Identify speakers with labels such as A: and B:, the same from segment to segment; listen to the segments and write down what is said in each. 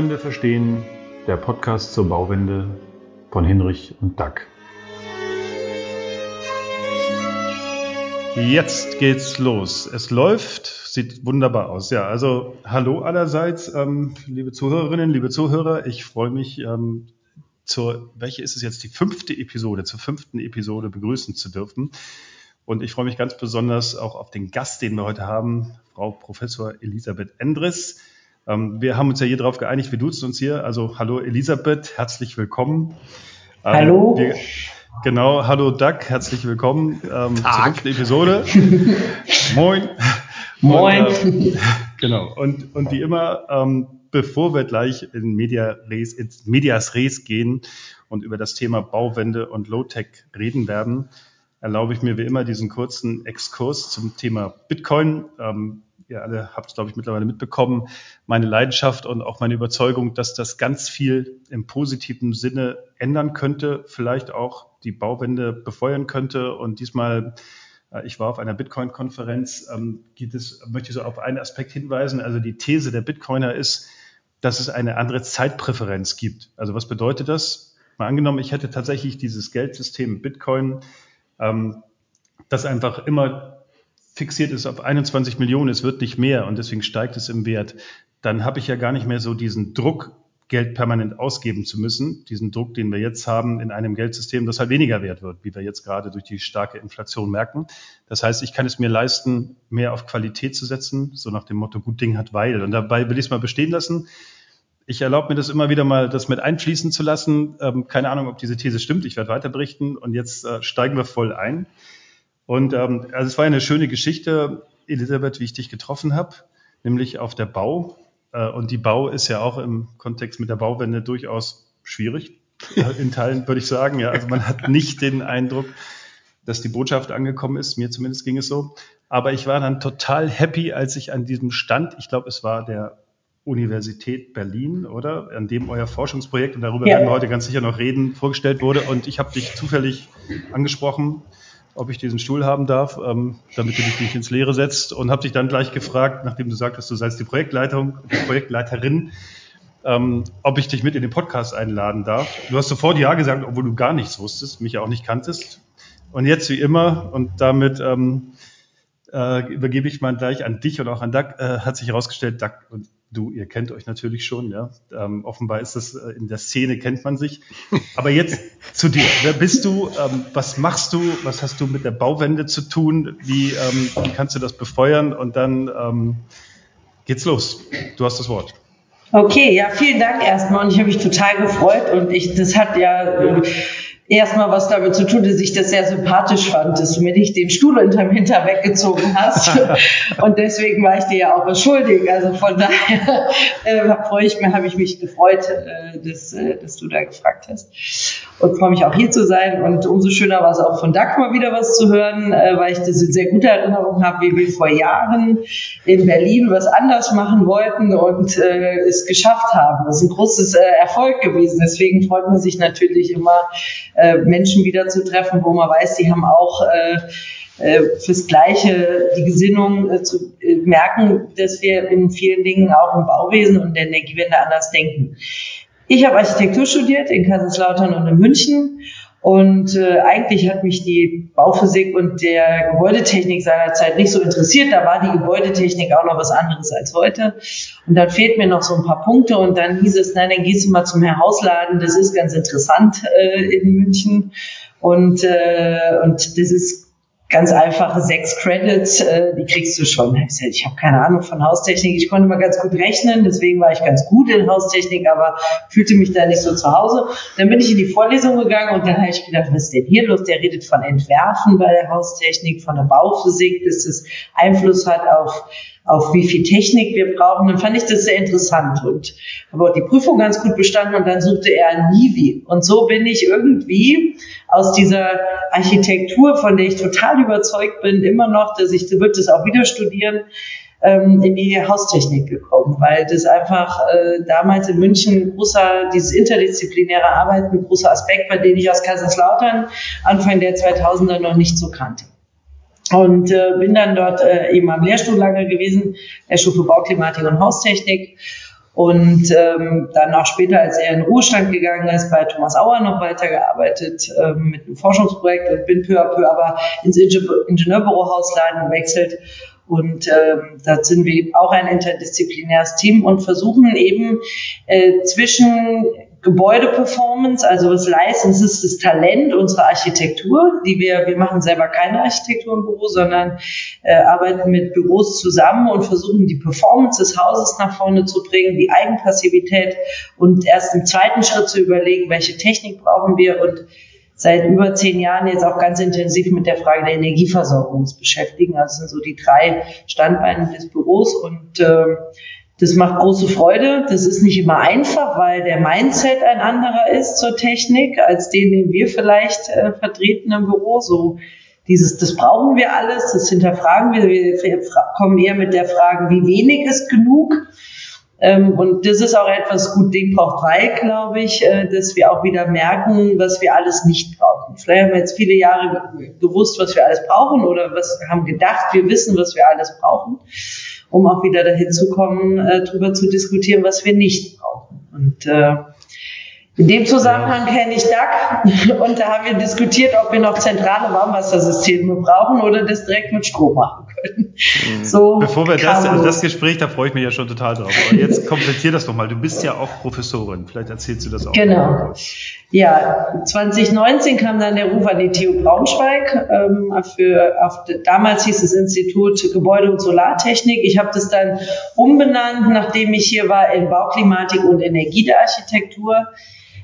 A: Bauwende verstehen, der Podcast zur Bauwende von Hinrich und Dack. Jetzt geht's los. Es läuft, sieht wunderbar aus. Ja, also hallo allerseits, ähm, liebe Zuhörerinnen, liebe Zuhörer. Ich freue mich, ähm, zur, welche ist es jetzt, die fünfte Episode, zur fünften Episode begrüßen zu dürfen. Und ich freue mich ganz besonders auch auf den Gast, den wir heute haben, Frau Professor Elisabeth Endres. Ähm, wir haben uns ja hier darauf geeinigt, wir duzen uns hier. Also hallo Elisabeth, herzlich willkommen.
B: Ähm, hallo.
A: Wir, genau, hallo Doug, herzlich willkommen ähm, zur fünften Episode. Moin.
B: Moin.
A: Und, äh, genau. Und, und wie immer, ähm, bevor wir gleich in Media Res, ins Medias Res gehen und über das Thema Bauwende und Low-Tech reden werden, erlaube ich mir wie immer diesen kurzen Exkurs zum Thema Bitcoin. Ähm, ihr alle habt es, glaube ich, mittlerweile mitbekommen, meine Leidenschaft und auch meine Überzeugung, dass das ganz viel im positiven Sinne ändern könnte, vielleicht auch die Bauwende befeuern könnte. Und diesmal, äh, ich war auf einer Bitcoin-Konferenz, ähm, geht es, möchte ich so auf einen Aspekt hinweisen. Also die These der Bitcoiner ist, dass es eine andere Zeitpräferenz gibt. Also was bedeutet das? Mal angenommen, ich hätte tatsächlich dieses Geldsystem Bitcoin, ähm, das einfach immer fixiert ist auf 21 Millionen, es wird nicht mehr und deswegen steigt es im Wert, dann habe ich ja gar nicht mehr so diesen Druck, Geld permanent ausgeben zu müssen, diesen Druck, den wir jetzt haben in einem Geldsystem, das halt weniger wert wird, wie wir jetzt gerade durch die starke Inflation merken. Das heißt, ich kann es mir leisten, mehr auf Qualität zu setzen, so nach dem Motto, gut Ding hat weil. Und dabei will ich es mal bestehen lassen. Ich erlaube mir das immer wieder mal, das mit einfließen zu lassen. Ähm, keine Ahnung, ob diese These stimmt. Ich werde weiter berichten. Und jetzt äh, steigen wir voll ein. Und ähm, also es war eine schöne Geschichte, Elisabeth, wie ich dich getroffen habe, nämlich auf der Bau. Äh, und die Bau ist ja auch im Kontext mit der Bauwende durchaus schwierig, in Teilen würde ich sagen. Ja, also man hat nicht den Eindruck, dass die Botschaft angekommen ist. Mir zumindest ging es so. Aber ich war dann total happy, als ich an diesem Stand, ich glaube, es war der Universität Berlin, oder? An dem euer Forschungsprojekt, und darüber ja. werden wir heute ganz sicher noch reden, vorgestellt wurde. Und ich habe dich zufällig angesprochen ob ich diesen Stuhl haben darf, ähm, damit du dich nicht ins Leere setzt und habe dich dann gleich gefragt, nachdem du sagtest, du seist die Projektleitung, die Projektleiterin, ähm, ob ich dich mit in den Podcast einladen darf. Du hast sofort Ja gesagt, obwohl du gar nichts wusstest, mich auch nicht kanntest. Und jetzt wie immer und damit ähm, äh, übergebe ich mal gleich an dich und auch an Doug, äh, hat sich herausgestellt, Doug und du, ihr kennt euch natürlich schon, ja. Ähm, offenbar ist das äh, in der Szene kennt man sich. Aber jetzt zu dir. Wer bist du? Ähm, was machst du? Was hast du mit der Bauwende zu tun? Wie, ähm, wie kannst du das befeuern? Und dann ähm, geht's los. Du hast das Wort.
B: Okay, ja, vielen Dank erstmal und ich habe mich total gefreut und ich, das hat ja erstmal was damit zu tun, dass ich das sehr sympathisch fand, dass du mir nicht den Stuhl unterm Hinter weggezogen hast. und deswegen war ich dir ja auch was schuldig. Also von daher äh, freue ich mich, habe ich mich gefreut, äh, dass, äh, dass du da gefragt hast. Und freue mich auch hier zu sein. Und umso schöner war es auch von mal wieder was zu hören, äh, weil ich das in sehr guter Erinnerung habe, wie wir vor Jahren in Berlin was anders machen wollten und äh, es geschafft haben. Das ist ein großes äh, Erfolg gewesen. Deswegen freut man sich natürlich immer, äh, Menschen wieder zu treffen, wo man weiß, die haben auch äh, äh, fürs Gleiche die Gesinnung äh, zu äh, merken, dass wir in vielen Dingen auch im Bauwesen und der Energiewende anders denken. Ich habe Architektur studiert in Kaiserslautern und in München und äh, eigentlich hat mich die Bauphysik und der Gebäudetechnik seinerzeit nicht so interessiert. Da war die Gebäudetechnik auch noch was anderes als heute. Und dann fehlt mir noch so ein paar Punkte. Und dann hieß es, nein, dann gehst du mal zum Herr Hausladen. Das ist ganz interessant äh, in München. Und, äh, und das ist ganz einfache sechs Credits, äh, die kriegst du schon. Ich, ich habe keine Ahnung von Haustechnik. Ich konnte mal ganz gut rechnen, deswegen war ich ganz gut in Haustechnik, aber fühlte mich da nicht so zu Hause. Dann bin ich in die Vorlesung gegangen und dann habe ich gedacht, was ist denn hier los? Der redet von Entwerfen bei der Haustechnik, von der Bauphysik, dass das Einfluss hat auf auf wie viel Technik wir brauchen. Dann fand ich das sehr interessant und habe auch die Prüfung ganz gut bestanden und dann suchte er ein Nivi. Und so bin ich irgendwie aus dieser Architektur, von der ich total überzeugt bin, immer noch, dass ich, wird das auch wieder studieren, ähm, in die Haustechnik gekommen, weil das einfach äh, damals in München großer, dieses interdisziplinäre Arbeiten, großer Aspekt war, den ich aus Kaiserslautern Anfang der 2000er noch nicht so kannte. Und äh, bin dann dort äh, eben am Lehrstuhl lange gewesen, Lehrstuhl für Bauklimatik und Haustechnik und ähm, dann auch später, als er in Ruhestand gegangen ist, bei Thomas Auer noch weitergearbeitet ähm, mit einem Forschungsprojekt und bin peu à peu aber ins Ingenieurbüro Hausleiten gewechselt. Und ähm, da sind wir auch ein interdisziplinäres Team und versuchen eben äh, zwischen Gebäudeperformance, also was leisten, es ist das Talent unserer Architektur, die wir, wir machen selber keine Architektur im Büro, sondern äh, arbeiten mit Büros zusammen und versuchen die Performance des Hauses nach vorne zu bringen, die Eigenpassivität und erst im zweiten Schritt zu überlegen, welche Technik brauchen wir und seit über zehn Jahren jetzt auch ganz intensiv mit der Frage der Energieversorgung beschäftigen. Also das sind so die drei Standbeine des Büros und äh, das macht große Freude. Das ist nicht immer einfach, weil der Mindset ein anderer ist zur Technik als den, den wir vielleicht äh, vertreten im Büro. So dieses, das brauchen wir alles, das hinterfragen wir. Wir kommen eher mit der Frage, wie wenig ist genug? Ähm, und das ist auch etwas gut Ding braucht weil, glaube ich, äh, dass wir auch wieder merken, was wir alles nicht brauchen. Vielleicht haben wir jetzt viele Jahre gewusst, was wir alles brauchen oder was haben gedacht, wir wissen, was wir alles brauchen, um auch wieder dahin zu kommen, äh, darüber zu diskutieren, was wir nicht brauchen. Und äh, in dem Zusammenhang kenne ich DAC und da haben wir diskutiert, ob wir noch zentrale Warmwassersysteme brauchen oder das direkt mit Strom machen können.
A: Mhm. So Bevor wir das, das Gespräch, da freue ich mich ja schon total drauf. Aber jetzt komplettier das doch mal. Du bist ja auch Professorin. Vielleicht erzählst du das auch.
B: Genau. Ja, 2019 kam dann der Ruf an die TU Braunschweig. Ähm, für, auf, damals hieß es Institut Gebäude- und Solartechnik. Ich habe das dann umbenannt, nachdem ich hier war in Bauklimatik und Energie der Architektur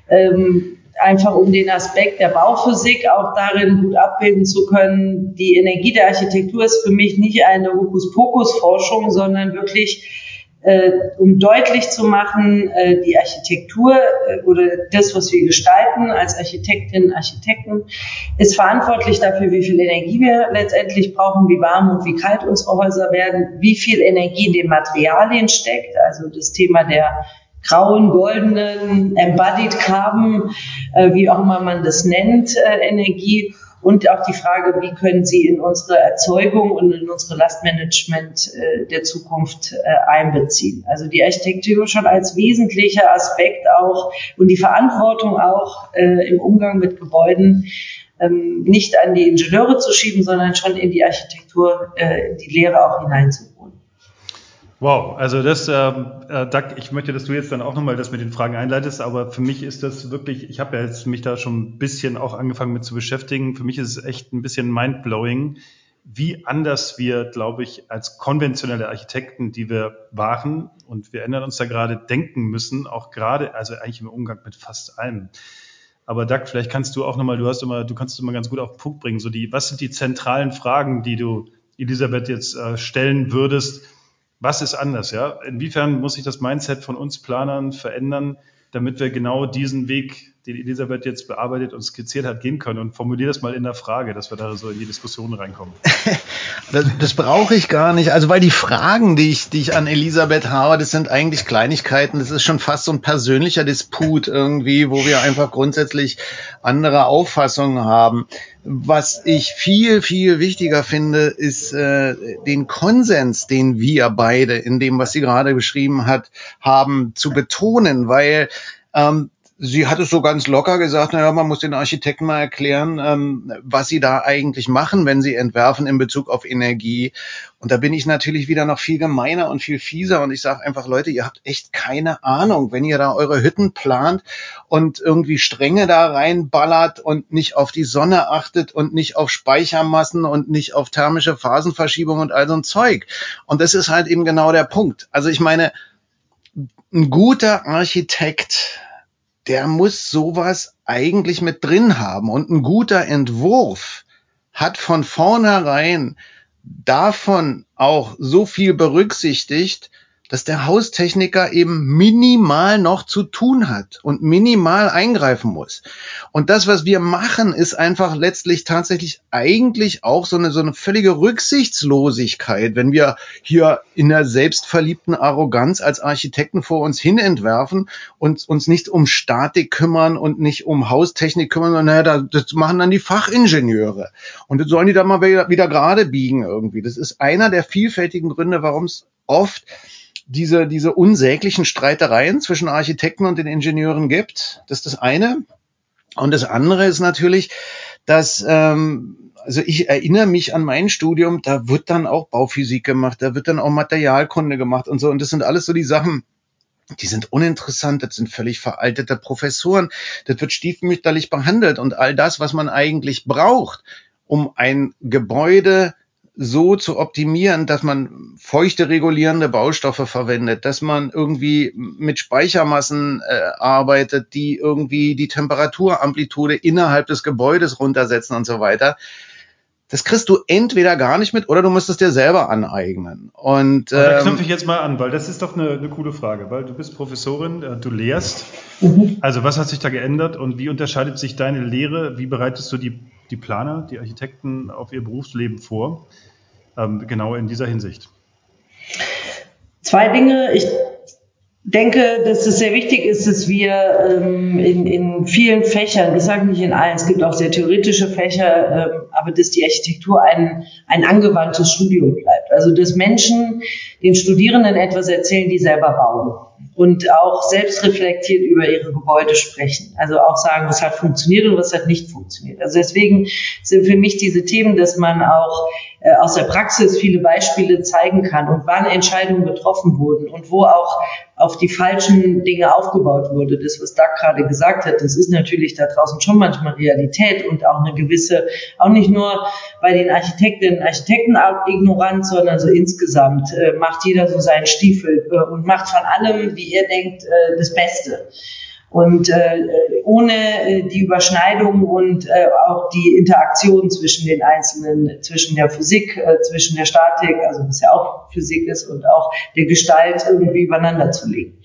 B: ähm, einfach um den Aspekt der Bauphysik auch darin gut abbilden zu können. Die Energie der Architektur ist für mich nicht eine Hokuspokus-Forschung, sondern wirklich äh, um deutlich zu machen, äh, die Architektur äh, oder das, was wir gestalten als Architektinnen, Architekten, ist verantwortlich dafür, wie viel Energie wir letztendlich brauchen, wie warm und wie kalt unsere Häuser werden, wie viel Energie in den Materialien steckt, also das Thema der grauen, goldenen, embodied Carbon, äh, wie auch immer man das nennt, äh, Energie. Und auch die Frage, wie können Sie in unsere Erzeugung und in unsere Lastmanagement äh, der Zukunft äh, einbeziehen. Also die Architektur schon als wesentlicher Aspekt auch und die Verantwortung auch äh, im Umgang mit Gebäuden ähm, nicht an die Ingenieure zu schieben, sondern schon in die Architektur, äh, die Lehre auch hineinzubringen.
A: Wow, also das, ähm, äh, Doug, ich möchte, dass du jetzt dann auch nochmal das mit den Fragen einleitest, aber für mich ist das wirklich, ich habe ja jetzt mich da schon ein bisschen auch angefangen mit zu beschäftigen. Für mich ist es echt ein bisschen mindblowing, wie anders wir, glaube ich, als konventionelle Architekten, die wir waren, und wir ändern uns da gerade, denken müssen, auch gerade, also eigentlich im Umgang mit fast allem. Aber Doug, vielleicht kannst du auch nochmal, du hast immer, du kannst immer ganz gut auf den Punkt bringen, so die, was sind die zentralen Fragen, die du Elisabeth jetzt äh, stellen würdest, was ist anders? Ja? Inwiefern muss sich das Mindset von uns Planern verändern, damit wir genau diesen Weg, den Elisabeth jetzt bearbeitet und skizziert hat, gehen können? Und formuliere das mal in der Frage, dass wir da so in die Diskussion reinkommen.
C: das, das brauche ich gar nicht. Also weil die Fragen, die ich, die ich an Elisabeth habe, das sind eigentlich Kleinigkeiten. Das ist schon fast so ein persönlicher Disput irgendwie, wo wir einfach grundsätzlich andere Auffassungen haben. Was ich viel, viel wichtiger finde, ist äh, den Konsens, den wir beide in dem, was sie gerade beschrieben hat, haben, zu betonen, weil ähm, sie hat es so ganz locker gesagt, naja, man muss den Architekten mal erklären, ähm, was sie da eigentlich machen, wenn sie entwerfen in Bezug auf Energie. Und da bin ich natürlich wieder noch viel gemeiner und viel fieser und ich sage einfach, Leute, ihr habt echt keine Ahnung, wenn ihr da eure Hütten plant und irgendwie Stränge da reinballert und nicht auf die Sonne achtet und nicht auf Speichermassen und nicht auf thermische Phasenverschiebung und all so ein Zeug. Und das ist halt eben genau der Punkt. Also ich meine, ein guter Architekt der muss sowas eigentlich mit drin haben. Und ein guter Entwurf hat von vornherein davon auch so viel berücksichtigt, dass der Haustechniker eben minimal noch zu tun hat und minimal eingreifen muss. Und das, was wir machen, ist einfach letztlich tatsächlich eigentlich auch so eine, so eine völlige Rücksichtslosigkeit, wenn wir hier in der selbstverliebten Arroganz als Architekten vor uns hin entwerfen und uns nicht um Statik kümmern und nicht um Haustechnik kümmern, sondern naja, das machen dann die Fachingenieure. Und das sollen die da mal wieder, wieder gerade biegen irgendwie. Das ist einer der vielfältigen Gründe, warum es oft diese, diese unsäglichen Streitereien zwischen Architekten und den Ingenieuren gibt. Das ist das eine. Und das andere ist natürlich, dass ähm, also ich erinnere mich an mein Studium, da wird dann auch Bauphysik gemacht, da wird dann auch Materialkunde gemacht und so. Und das sind alles so die Sachen, die sind uninteressant, das sind völlig veraltete Professoren, das wird stiefmütterlich behandelt und all das, was man eigentlich braucht, um ein Gebäude so zu optimieren, dass man feuchte regulierende Baustoffe verwendet, dass man irgendwie mit Speichermassen äh, arbeitet, die irgendwie die Temperaturamplitude innerhalb des Gebäudes runtersetzen und so weiter das kriegst du entweder gar nicht mit oder du musst es dir selber aneignen. Und
A: ähm, da knüpfe ich jetzt mal an, weil das ist doch eine, eine coole Frage, weil du bist Professorin, äh, du lehrst. Mhm. Also was hat sich da geändert und wie unterscheidet sich deine Lehre? Wie bereitest du die, die Planer, die Architekten auf ihr Berufsleben vor? Ähm, genau in dieser Hinsicht.
B: Zwei Dinge. Ich denke, dass es sehr wichtig ist, dass wir ähm, in, in vielen Fächern, ich sage nicht in allen, es gibt auch sehr theoretische Fächer, ähm, aber dass die Architektur ein, ein angewandtes Studium bleibt. Also dass Menschen den Studierenden etwas erzählen, die selber bauen und auch selbst reflektiert über ihre Gebäude sprechen. Also auch sagen, was hat funktioniert und was hat nicht funktioniert. Also deswegen sind für mich diese Themen, dass man auch aus der Praxis viele Beispiele zeigen kann und wann Entscheidungen getroffen wurden und wo auch auf die falschen Dinge aufgebaut wurde. Das, was Doug gerade gesagt hat, das ist natürlich da draußen schon manchmal Realität und auch eine gewisse, auch nicht nur bei den Architektinnen und Architekten ignorant, sondern so insgesamt äh, macht jeder so seinen Stiefel äh, und macht von allem, wie er denkt, äh, das Beste. Und äh, ohne äh, die Überschneidung und äh, auch die Interaktion zwischen den einzelnen, zwischen der Physik, äh, zwischen der Statik, also was ja auch Physik ist, und auch der Gestalt irgendwie übereinander zu legen.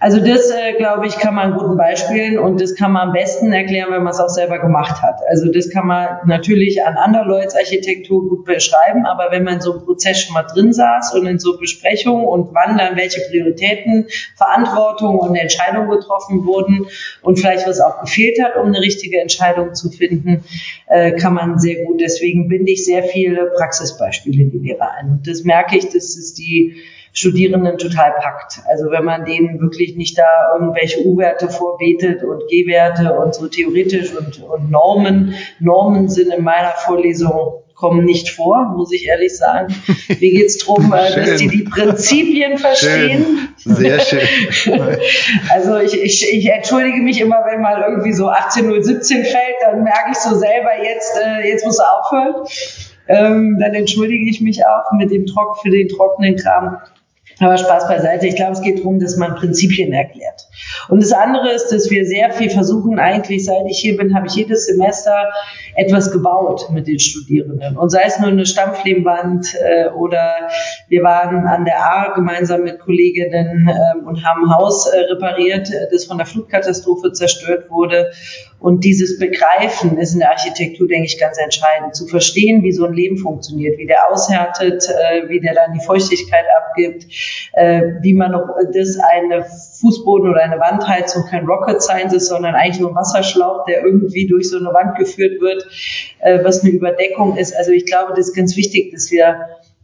B: Also das, äh, glaube ich, kann man guten Beispielen und das kann man am besten erklären, wenn man es auch selber gemacht hat. Also das kann man natürlich an Anderleuts Architektur gut beschreiben, aber wenn man in so einem Prozess schon mal drin saß und in so Besprechungen und wann dann welche Prioritäten, Verantwortung und Entscheidungen getroffen wurden und vielleicht was auch gefehlt hat, um eine richtige Entscheidung zu finden, äh, kann man sehr gut. Deswegen binde ich sehr viele Praxisbeispiele in die Lehre ein. Und das merke ich, das ist die Studierenden total packt. Also wenn man denen wirklich nicht da irgendwelche U-Werte vorbetet und G-Werte und so theoretisch und, und Normen. Normen sind in meiner Vorlesung kommen nicht vor, muss ich ehrlich sagen. Mir geht es darum, äh, dass die die Prinzipien verstehen.
C: Schön. Sehr schön.
B: also ich, ich, ich entschuldige mich immer, wenn mal irgendwie so 18.017 fällt, dann merke ich so selber, jetzt, äh, jetzt muss er aufhören. Ähm, dann entschuldige ich mich auch mit dem Trock für den trockenen Kram. Aber Spaß beiseite. Ich glaube, es geht darum, dass man Prinzipien erklärt. Und das andere ist, dass wir sehr viel versuchen, eigentlich seit ich hier bin, habe ich jedes Semester etwas gebaut mit den Studierenden. Und sei es nur eine Stampflehmwand äh, oder wir waren an der A gemeinsam mit Kolleginnen äh, und haben ein Haus äh, repariert, das von der Flutkatastrophe zerstört wurde. Und dieses Begreifen ist in der Architektur, denke ich, ganz entscheidend. Zu verstehen, wie so ein Leben funktioniert, wie der aushärtet, äh, wie der dann die Feuchtigkeit abgibt, äh, wie man das eine Fußboden oder eine Wandheizung kein Rocket Science ist, sondern eigentlich nur ein Wasserschlauch, der irgendwie durch so eine Wand geführt wird, äh, was eine Überdeckung ist. Also ich glaube, das ist ganz wichtig, dass wir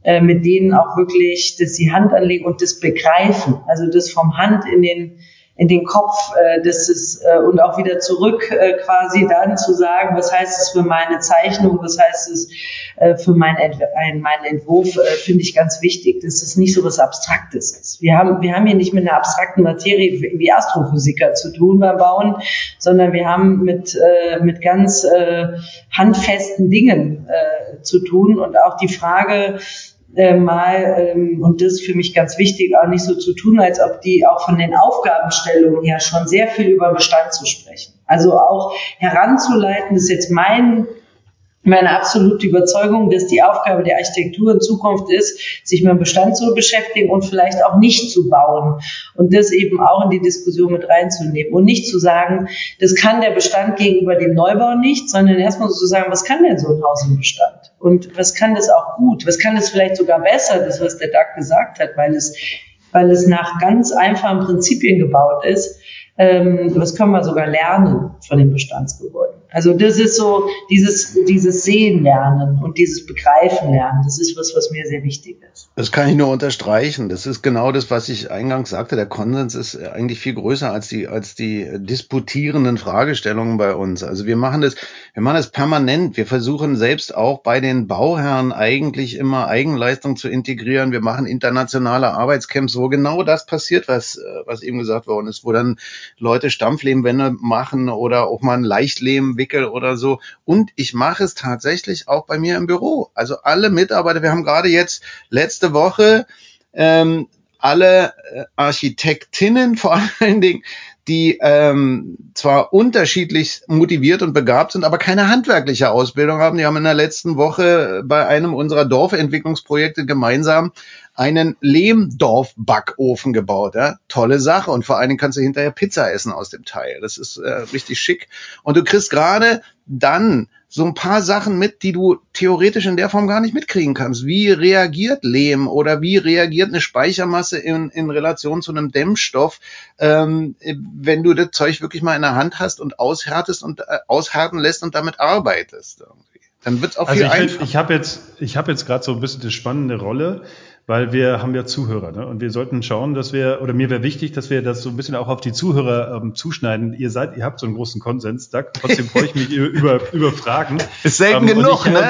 B: äh, mit denen auch wirklich, dass sie Hand anlegen und das begreifen. Also das vom Hand in den in den Kopf, äh, das ist äh, und auch wieder zurück äh, quasi dann zu sagen, was heißt es für meine Zeichnung, was heißt es äh, für mein Ent ein, meinen Entwurf, äh, finde ich ganz wichtig, dass es nicht so was Abstraktes ist. Wir haben wir haben hier nicht mit einer abstrakten Materie wie Astrophysiker zu tun beim Bauen, sondern wir haben mit äh, mit ganz äh, handfesten Dingen äh, zu tun und auch die Frage äh, mal, ähm, und das ist für mich ganz wichtig, auch nicht so zu tun, als ob die auch von den Aufgabenstellungen her schon sehr viel über Bestand zu sprechen. Also auch heranzuleiten, ist jetzt mein meine absolute Überzeugung, dass die Aufgabe der Architektur in Zukunft ist, sich mit dem Bestand zu beschäftigen und vielleicht auch nicht zu bauen und das eben auch in die Diskussion mit reinzunehmen und nicht zu sagen, das kann der Bestand gegenüber dem Neubau nicht, sondern erstmal zu sagen, was kann denn so ein Haus im Bestand und was kann das auch gut, was kann das vielleicht sogar besser, das was der Doug gesagt hat, weil es weil es nach ganz einfachen Prinzipien gebaut ist. Ähm, was können wir sogar lernen von den Bestandsgebäuden? Also das ist so dieses, dieses Sehen lernen und dieses Begreifen lernen. Das ist was, was mir sehr wichtig ist.
C: Das kann ich nur unterstreichen. Das ist genau das, was ich eingangs sagte. Der Konsens ist eigentlich viel größer als die, als die disputierenden Fragestellungen bei uns. Also wir machen das, wir machen das permanent. Wir versuchen selbst auch bei den Bauherren eigentlich immer Eigenleistung zu integrieren. Wir machen internationale Arbeitscamps, wo genau das passiert, was, was eben gesagt worden ist, wo dann Leute Stampflehmwände machen oder auch mal ein Leichtlehm entwickle oder so. Und ich mache es tatsächlich auch bei mir im Büro. Also alle Mitarbeiter, wir haben gerade jetzt letzte Woche ähm, alle äh, Architektinnen vor allen Dingen, die ähm, zwar unterschiedlich motiviert und begabt sind, aber keine handwerkliche Ausbildung haben. Die haben in der letzten Woche bei einem unserer Dorfentwicklungsprojekte gemeinsam einen Lehmdorf-Backofen gebaut. Ja? Tolle Sache. Und vor allen Dingen kannst du hinterher Pizza essen aus dem Teil. Das ist äh, richtig schick. Und du kriegst gerade dann so ein paar Sachen mit, die du theoretisch in der Form gar nicht mitkriegen kannst. Wie reagiert Lehm oder wie reagiert eine Speichermasse in, in Relation zu einem Dämmstoff, ähm, wenn du das Zeug wirklich mal in der Hand hast und aushärtest und äh, aushärten lässt und damit arbeitest. Irgendwie. Dann wird es auch
A: also
C: viel
A: ich
C: einfacher.
A: ich habe jetzt, ich habe jetzt gerade so ein bisschen die spannende Rolle weil wir haben ja Zuhörer ne? und wir sollten schauen, dass wir, oder mir wäre wichtig, dass wir das so ein bisschen auch auf die Zuhörer ähm, zuschneiden. Ihr seid, ihr habt so einen großen Konsens, da trotzdem freue ich mich über, über Fragen.
C: Ist selten ähm, genug,
A: ich,
C: ne?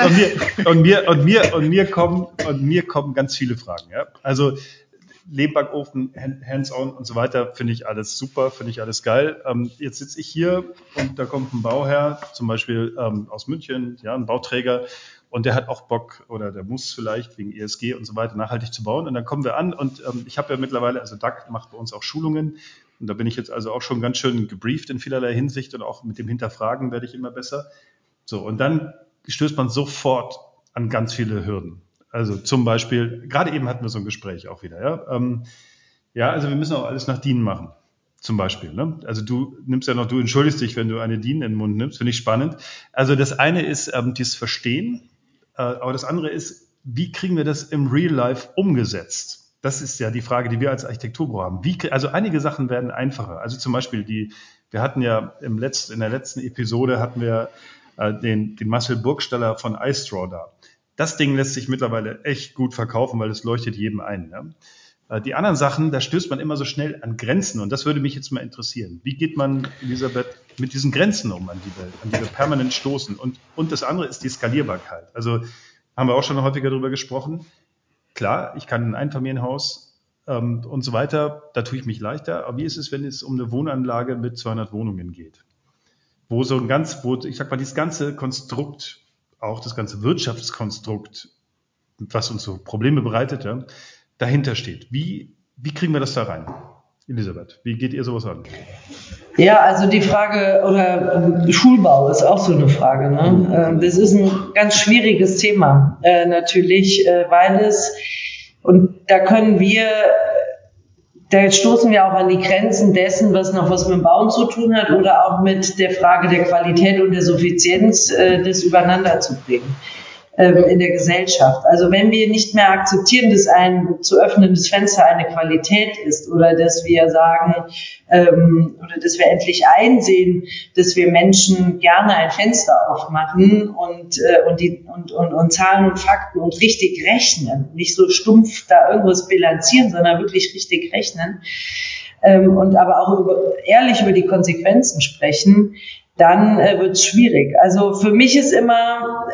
A: Und, und, mir, und, mir, und, mir, und mir kommen, und mir kommen ganz viele Fragen. Ja? Also Lehmbackofen, Hands-on und so weiter, finde ich alles super, finde ich alles geil. Ähm, jetzt sitze ich hier und da kommt ein Bauherr, zum Beispiel ähm, aus München, ja, ein Bauträger, und der hat auch Bock oder der muss vielleicht wegen ESG und so weiter nachhaltig zu bauen. Und dann kommen wir an und ähm, ich habe ja mittlerweile, also DAC macht bei uns auch Schulungen und da bin ich jetzt also auch schon ganz schön gebrieft in vielerlei Hinsicht und auch mit dem Hinterfragen werde ich immer besser. So, und dann stößt man sofort an ganz viele Hürden. Also zum Beispiel, gerade eben hatten wir so ein Gespräch auch wieder, ja. Ähm, ja, also wir müssen auch alles nach DIN machen. Zum Beispiel. Ne? Also du nimmst ja noch, du entschuldigst dich, wenn du eine DIN in den Mund nimmst, finde ich spannend. Also das eine ist ähm, dieses Verstehen, aber das andere ist, wie kriegen wir das im Real Life umgesetzt? Das ist ja die Frage, die wir als Architekturbüro haben. Wie, also einige Sachen werden einfacher. Also zum Beispiel die, wir hatten ja im letzten, in der letzten Episode hatten wir äh, den, den Marcel Burgstaller von iStraw da. Das Ding lässt sich mittlerweile echt gut verkaufen, weil es leuchtet jedem ein. Ja? Äh, die anderen Sachen, da stößt man immer so schnell an Grenzen und das würde mich jetzt mal interessieren. Wie geht man, Elisabeth, mit diesen Grenzen um, an die wir, an die wir permanent stoßen? Und, und das andere ist die Skalierbarkeit. Also haben wir auch schon häufiger darüber gesprochen. Klar, ich kann ein Einfamilienhaus ähm, und so weiter, da tue ich mich leichter. Aber wie ist es, wenn es um eine Wohnanlage mit 200 Wohnungen geht? Wo so ein ganz, wo, ich sag mal, dieses ganze Konstrukt, auch das ganze Wirtschaftskonstrukt, was uns so Probleme bereitet, dahinter steht. Wie, wie kriegen wir das da rein? Elisabeth, wie geht ihr sowas an?
B: Ja, also die Frage oder äh, Schulbau ist auch so eine Frage. Ne? Äh, das ist ein ganz schwieriges Thema äh, natürlich, äh, weil es und da können wir, da stoßen wir auch an die Grenzen dessen, was noch was mit dem Bauen zu tun hat oder auch mit der Frage der Qualität und der Suffizienz, äh, das übereinander zu bringen ähm, in der Gesellschaft. Also wenn wir nicht mehr akzeptieren, dass ein zu öffnendes Fenster eine Qualität ist oder dass wir sagen ähm, oder dass wir endlich einsehen, dass wir Menschen gerne ein Fenster aufmachen und, äh, und, die, und, und, und Zahlen und Fakten und richtig rechnen, nicht so stumpf da irgendwas bilanzieren, sondern wirklich richtig rechnen ähm, und aber auch über, ehrlich über die Konsequenzen sprechen, dann äh, wird es schwierig. Also für mich ist immer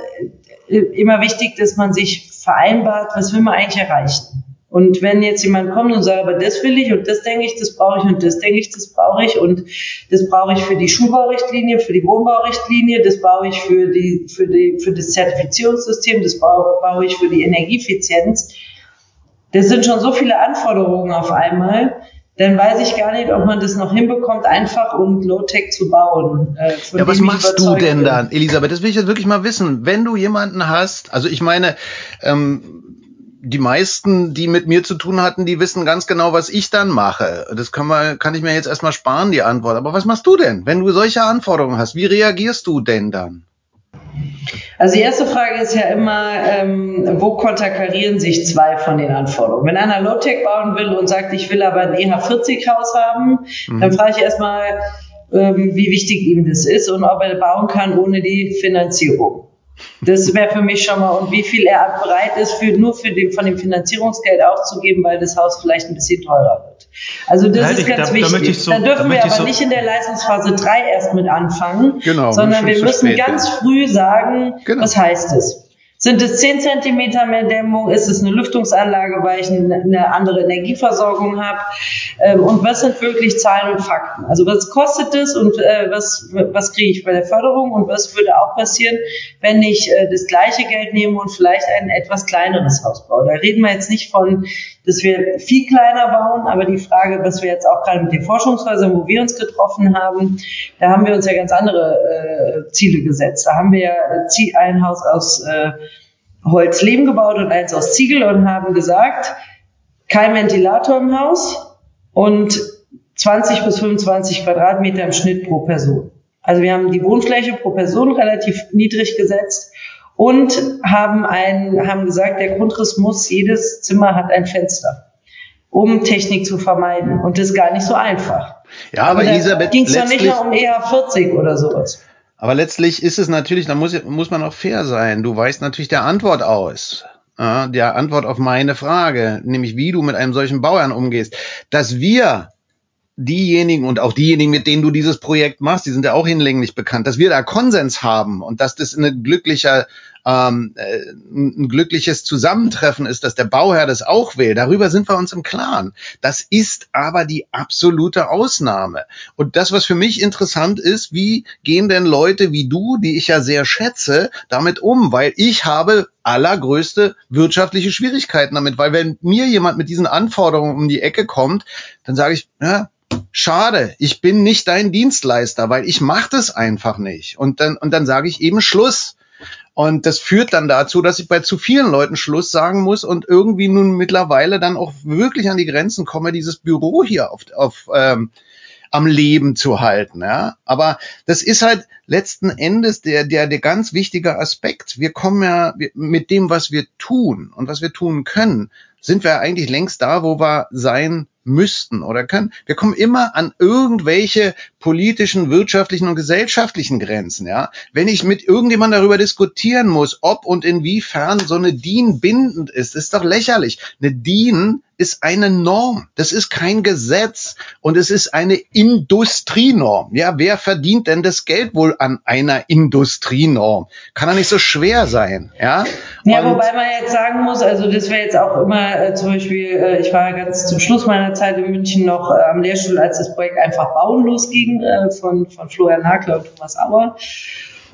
B: immer wichtig, dass man sich vereinbart, was will man eigentlich erreichen. Und wenn jetzt jemand kommt und sagt, aber das will ich und das denke ich, das brauche ich und das denke ich, das brauche ich und das brauche ich für die Schulbaurichtlinie, für die Wohnbaurichtlinie, das brauche ich für die, für die, für das Zertifizierungssystem, das brauche, ich für die Energieeffizienz. Das sind schon so viele Anforderungen auf einmal, dann weiß ich gar nicht, ob man das noch hinbekommt, einfach und Low-Tech zu bauen.
C: Äh, ja, was machst du denn dann, Elisabeth? Das will ich jetzt wirklich mal wissen. Wenn du jemanden hast, also ich meine, ähm, die meisten, die mit mir zu tun hatten, die wissen ganz genau, was ich dann mache. Das kann, man, kann ich mir jetzt erstmal sparen, die Antwort. Aber was machst du denn, wenn du solche Anforderungen hast? Wie reagierst du denn dann?
B: Also die erste Frage ist ja immer, ähm, wo konterkarieren sich zwei von den Anforderungen? Wenn einer Low-Tech bauen will und sagt, ich will aber ein EH40-Haus haben, mhm. dann frage ich erstmal, ähm, wie wichtig ihm das ist und ob er bauen kann ohne die Finanzierung. Das wäre für mich schon mal, und wie viel er bereit ist, für, nur für den, von dem Finanzierungsgeld aufzugeben, weil das Haus vielleicht ein bisschen teurer wird. Also das Nein, ist ganz da, wichtig. Da, so, Dann dürfen da wir aber so nicht in der Leistungsphase 3 erst mit anfangen, genau, sondern wir müssen ganz früh sagen, genau. was heißt es. Sind es 10 Zentimeter mehr Dämmung? Ist es eine Lüftungsanlage, weil ich eine andere Energieversorgung habe? Ähm, und was sind wirklich Zahlen und Fakten? Also was kostet es und äh, was, was kriege ich bei der Förderung und was würde auch passieren, wenn ich äh, das gleiche Geld nehme und vielleicht ein etwas kleineres Haus baue? Da reden wir jetzt nicht von, dass wir viel kleiner bauen, aber die Frage, was wir jetzt auch gerade mit den Forschungshäusern, wo wir uns getroffen haben, da haben wir uns ja ganz andere äh, Ziele gesetzt. Da haben wir ja ein Haus aus äh, Holzleben gebaut und eins aus Ziegel und haben gesagt, kein Ventilator im Haus und 20 bis 25 Quadratmeter im Schnitt pro Person. Also wir haben die Wohnfläche pro Person relativ niedrig gesetzt und haben ein, haben gesagt, der Grundriss muss, jedes Zimmer hat ein Fenster, um Technik zu vermeiden. Und das ist gar nicht so einfach.
C: Ja, aber, aber Elisabeth,
B: ging es doch nicht nur um EH 40 oder sowas.
C: Aber letztlich ist es natürlich, da muss, muss man auch fair sein. Du weißt natürlich der Antwort aus. Ja, der Antwort auf meine Frage, nämlich wie du mit einem solchen Bauern umgehst. Dass wir diejenigen und auch diejenigen, mit denen du dieses Projekt machst, die sind ja auch hinlänglich bekannt, dass wir da Konsens haben und dass das eine glücklicher ähm, äh, ein glückliches Zusammentreffen ist, dass der Bauherr das auch will. Darüber sind wir uns im Klaren. Das ist aber die absolute Ausnahme. Und das, was für mich interessant ist, wie gehen denn Leute wie du, die ich ja sehr schätze, damit um? Weil ich habe allergrößte wirtschaftliche Schwierigkeiten damit, weil wenn mir jemand mit diesen Anforderungen um die Ecke kommt, dann sage ich, ja, schade, ich bin nicht dein Dienstleister, weil ich mache das einfach nicht. Und dann, und dann sage ich eben Schluss. Und das führt dann dazu, dass ich bei zu vielen Leuten Schluss sagen muss und irgendwie nun mittlerweile dann auch wirklich an die Grenzen komme, dieses Büro hier auf, auf ähm, am Leben zu halten. Ja? Aber das ist halt letzten Endes der, der, der ganz wichtige Aspekt. Wir kommen ja mit dem, was wir tun und was wir tun können, sind wir eigentlich längst da, wo wir sein müssten oder können. Wir kommen immer an irgendwelche politischen, wirtschaftlichen und gesellschaftlichen Grenzen, ja. Wenn ich mit irgendjemandem darüber diskutieren muss, ob und inwiefern so eine DIN bindend ist, ist doch lächerlich. Eine DIN ist eine Norm. Das ist kein Gesetz und es ist eine Industrienorm. Ja, wer verdient denn das Geld wohl an einer Industrienorm? Kann ja nicht so schwer sein, ja.
B: Ja, und wobei man jetzt sagen muss, also das wäre jetzt auch immer äh, zum Beispiel, äh, ich war ganz zum Schluss meiner Zeit in München noch äh, am Lehrstuhl, als das Projekt einfach bauen losging äh, von von Florian Nagler und Thomas Auer.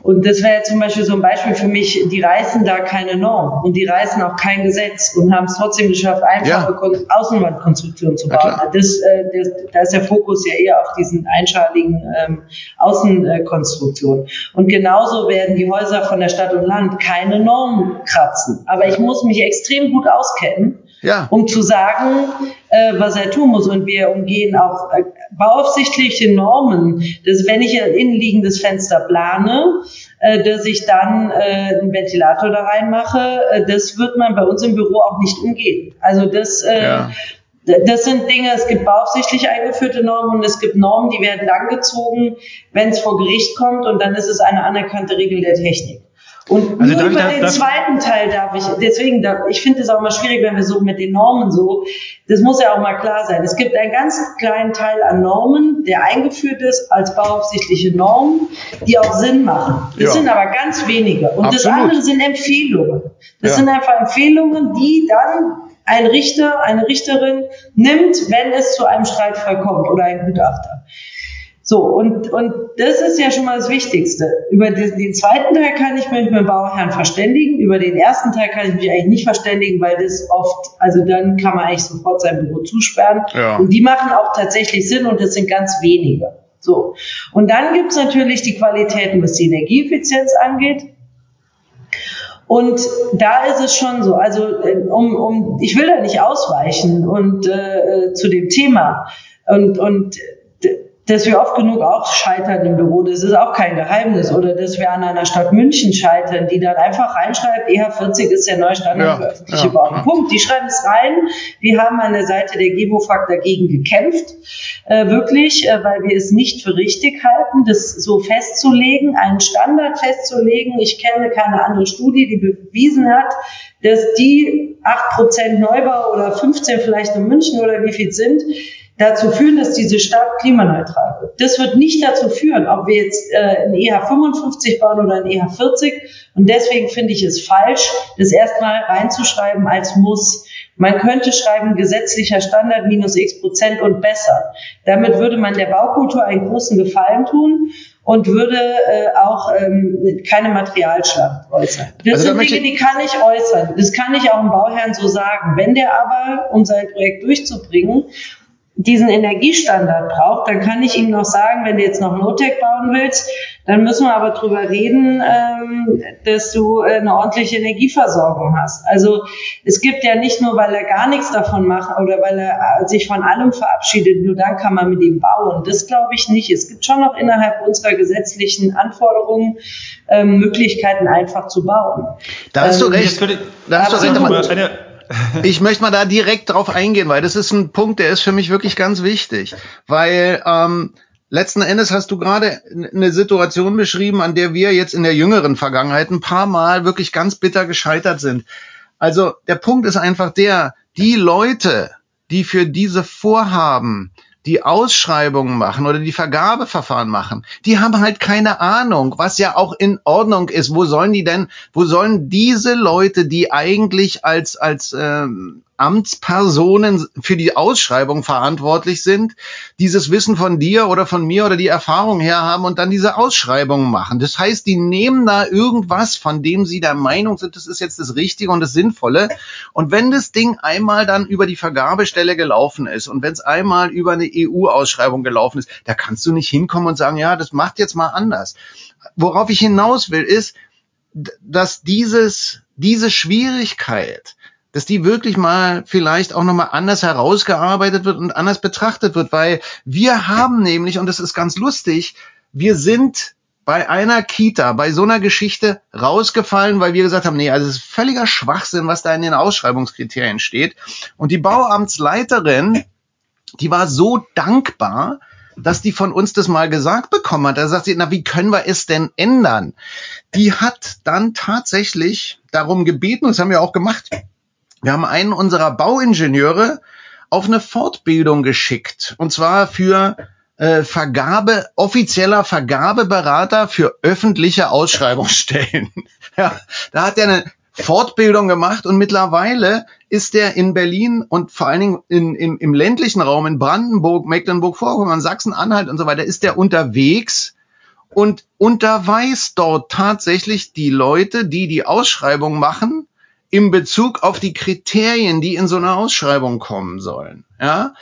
B: Und das wäre zum Beispiel so ein Beispiel für mich, die reißen da keine Norm und die reißen auch kein Gesetz und haben es trotzdem geschafft, einfache ja. Außenwandkonstruktionen zu bauen. Das, äh, das, da ist der Fokus ja eher auf diesen einschaligen ähm, Außenkonstruktionen. Und genauso werden die Häuser von der Stadt und Land keine Normen kratzen. Aber ich muss mich extrem gut auskennen, ja. um zu sagen, äh, was er tun muss. Und wir umgehen auch äh, bauaufsichtliche Normen, dass wenn ich ein innenliegendes Fenster plane, äh, dass ich dann äh, einen Ventilator da reinmache, äh, das wird man bei uns im Büro auch nicht umgehen. Also das, äh, ja. das sind Dinge, es gibt bauaufsichtlich eingeführte Normen und es gibt Normen, die werden langgezogen, wenn es vor Gericht kommt und dann ist es eine anerkannte Regel der Technik. Und also nur über den darf, zweiten Teil darf ich, deswegen, darf, ich finde es auch mal schwierig, wenn wir so mit den Normen so, das muss ja auch mal klar sein. Es gibt einen ganz kleinen Teil an Normen, der eingeführt ist als bauaufsichtliche Normen, die auch Sinn machen. Das ja. sind aber ganz wenige. Und Absolut. das andere sind Empfehlungen. Das ja. sind einfach Empfehlungen, die dann ein Richter, eine Richterin nimmt, wenn es zu einem Streitfall kommt oder ein Gutachter. So, und, und das ist ja schon mal das Wichtigste. Über den, den zweiten Teil kann ich mich mit dem Bauherrn verständigen. Über den ersten Teil kann ich mich eigentlich nicht verständigen, weil das oft, also dann kann man eigentlich sofort sein Büro zusperren. Ja. Und die machen auch tatsächlich Sinn und das sind ganz wenige. So. Und dann gibt's natürlich die Qualitäten, was die Energieeffizienz angeht. Und da ist es schon so, also äh, um, um, ich will da nicht ausweichen und äh, zu dem Thema. Und, und dass wir oft genug auch scheitern im Büro, das ist auch kein Geheimnis. Oder dass wir an einer Stadt München scheitern, die dann einfach reinschreibt, EH40 ist der neue Standard ja, für öffentliche ja, Bauten. Punkt. Die schreiben es rein. Wir haben an der Seite der Gebofag dagegen gekämpft, äh, wirklich, äh, weil wir es nicht für richtig halten, das so festzulegen, einen Standard festzulegen. Ich kenne keine andere Studie, die bewiesen hat, dass die 8% Neubau oder 15 vielleicht in München oder wie viel sind, dazu führen, dass diese Stadt klimaneutral wird. Das wird nicht dazu führen, ob wir jetzt äh, ein EH 55 bauen oder ein EH 40. Und deswegen finde ich es falsch, das erstmal reinzuschreiben als Muss. Man könnte schreiben, gesetzlicher Standard minus x Prozent und besser. Damit würde man der Baukultur einen großen Gefallen tun und würde äh, auch ähm, keine Materialschlacht äußern. Das also sind Dinge, die kann ich äußern. Das kann ich auch dem Bauherrn so sagen. Wenn der aber, um sein Projekt durchzubringen, diesen Energiestandard braucht, dann kann ich ihm noch sagen, wenn du jetzt noch Lotec bauen willst, dann müssen wir aber drüber reden, ähm, dass du eine ordentliche Energieversorgung hast. Also es gibt ja nicht nur, weil er gar nichts davon macht oder weil er sich von allem verabschiedet, nur dann kann man mit ihm bauen. Das glaube ich nicht. Es gibt schon noch innerhalb unserer gesetzlichen Anforderungen ähm, Möglichkeiten, einfach zu bauen.
C: Da hast du ähm, recht. Da hast du recht. Ich möchte mal da direkt drauf eingehen, weil das ist ein Punkt, der ist für mich wirklich ganz wichtig. Weil ähm, letzten Endes hast du gerade eine Situation beschrieben, an der wir jetzt in der jüngeren Vergangenheit ein paar Mal wirklich ganz bitter gescheitert sind. Also der Punkt ist einfach der, die Leute, die für diese Vorhaben die Ausschreibungen machen oder die Vergabeverfahren machen, die haben halt keine Ahnung, was ja auch in Ordnung ist. Wo sollen die denn, wo sollen diese Leute, die eigentlich als, als ähm, Amtspersonen für die Ausschreibung verantwortlich sind, dieses Wissen von dir oder von mir oder die Erfahrung her haben und dann diese Ausschreibung machen. Das heißt, die nehmen da irgendwas, von dem sie der Meinung sind, das ist jetzt das Richtige und das Sinnvolle. Und wenn das Ding einmal dann über die Vergabestelle gelaufen ist und wenn es einmal über eine EU-Ausschreibung gelaufen ist, da kannst du nicht hinkommen und sagen, ja, das macht jetzt mal anders. Worauf ich hinaus will, ist, dass dieses, diese Schwierigkeit, dass die wirklich mal vielleicht auch nochmal anders herausgearbeitet wird und anders betrachtet wird, weil wir haben nämlich, und das ist ganz lustig, wir sind bei einer Kita, bei so einer Geschichte rausgefallen, weil wir gesagt haben, nee, also es ist völliger Schwachsinn, was da in den Ausschreibungskriterien steht. Und die Bauamtsleiterin, die war so dankbar, dass die von uns das mal gesagt bekommen hat. Da sagt sie, na, wie können wir es denn ändern? Die hat dann tatsächlich darum gebeten, das haben wir auch gemacht, wir haben einen unserer Bauingenieure auf eine Fortbildung geschickt. Und zwar für äh, Vergabe, offizieller Vergabeberater für öffentliche Ausschreibungsstellen. ja, da hat er eine Fortbildung gemacht und mittlerweile ist er in Berlin und vor allen Dingen in, im, im ländlichen Raum in Brandenburg, Mecklenburg-Vorpommern, Sachsen-Anhalt und so weiter ist er unterwegs und unterweist dort tatsächlich die Leute, die die Ausschreibung machen, in Bezug auf die Kriterien, die in so einer Ausschreibung kommen sollen. Ja.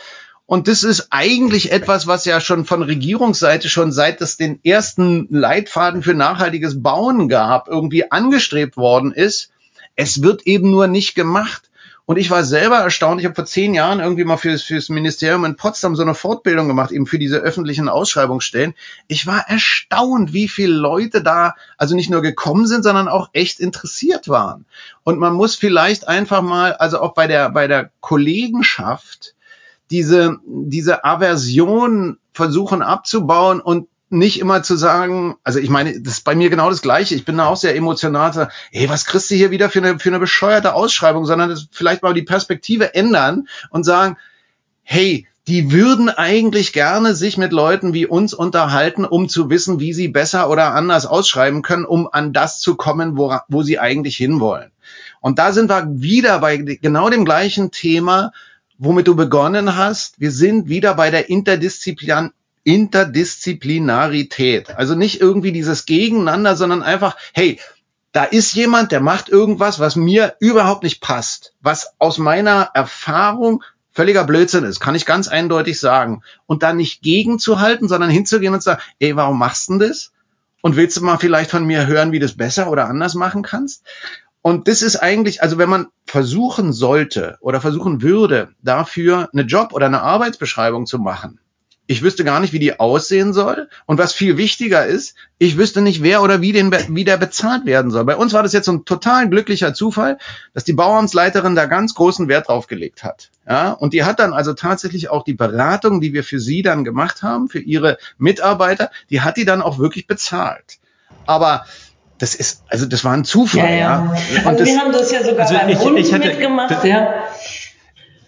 C: Und das ist eigentlich etwas, was ja schon von Regierungsseite schon seit es den ersten Leitfaden für nachhaltiges Bauen gab, irgendwie angestrebt worden ist. Es wird eben nur nicht gemacht. Und ich war selber erstaunt. Ich habe vor zehn Jahren irgendwie mal fürs, fürs Ministerium in Potsdam so eine Fortbildung gemacht, eben für diese öffentlichen Ausschreibungsstellen. Ich war erstaunt, wie viele Leute da also nicht nur gekommen sind, sondern auch echt interessiert waren. Und man muss vielleicht einfach mal, also auch bei der, bei der Kollegenschaft, diese, diese Aversion versuchen abzubauen und nicht immer zu sagen, also ich meine, das ist bei mir genau das Gleiche. Ich bin da auch sehr emotional. So, ey, was kriegst du hier wieder für eine, für eine bescheuerte Ausschreibung, sondern vielleicht mal die Perspektive ändern und sagen, hey, die würden eigentlich gerne sich mit Leuten wie uns unterhalten, um zu wissen, wie sie besser oder anders ausschreiben können, um an das zu kommen, wo, wo sie eigentlich hinwollen. Und da sind wir wieder bei genau dem gleichen Thema, womit du begonnen hast. Wir sind wieder bei der Interdisziplin Interdisziplinarität. Also nicht irgendwie dieses Gegeneinander, sondern einfach, hey, da ist jemand, der macht irgendwas, was mir überhaupt nicht passt, was aus meiner Erfahrung völliger Blödsinn ist, kann ich ganz eindeutig sagen. Und da nicht gegenzuhalten, sondern hinzugehen und zu sagen, ey, warum machst du denn das? Und willst du mal vielleicht von mir hören, wie du es besser oder anders machen kannst? Und das ist eigentlich, also wenn man versuchen sollte oder versuchen würde, dafür eine Job- oder eine Arbeitsbeschreibung zu machen, ich wüsste gar nicht, wie die aussehen soll. Und was viel wichtiger ist, ich wüsste nicht, wer oder wie, den, wie der bezahlt werden soll. Bei uns war das jetzt so ein total glücklicher Zufall, dass die Bauamtsleiterin da ganz großen Wert drauf gelegt hat. Ja, und die hat dann also tatsächlich auch die Beratung, die wir für sie dann gemacht haben, für ihre Mitarbeiter, die hat die dann auch wirklich bezahlt. Aber das ist, also das war ein Zufall. Ja, ja.
B: ja. Und also wir haben das ja sogar also beim ich, Bund ich hatte, mitgemacht, ja.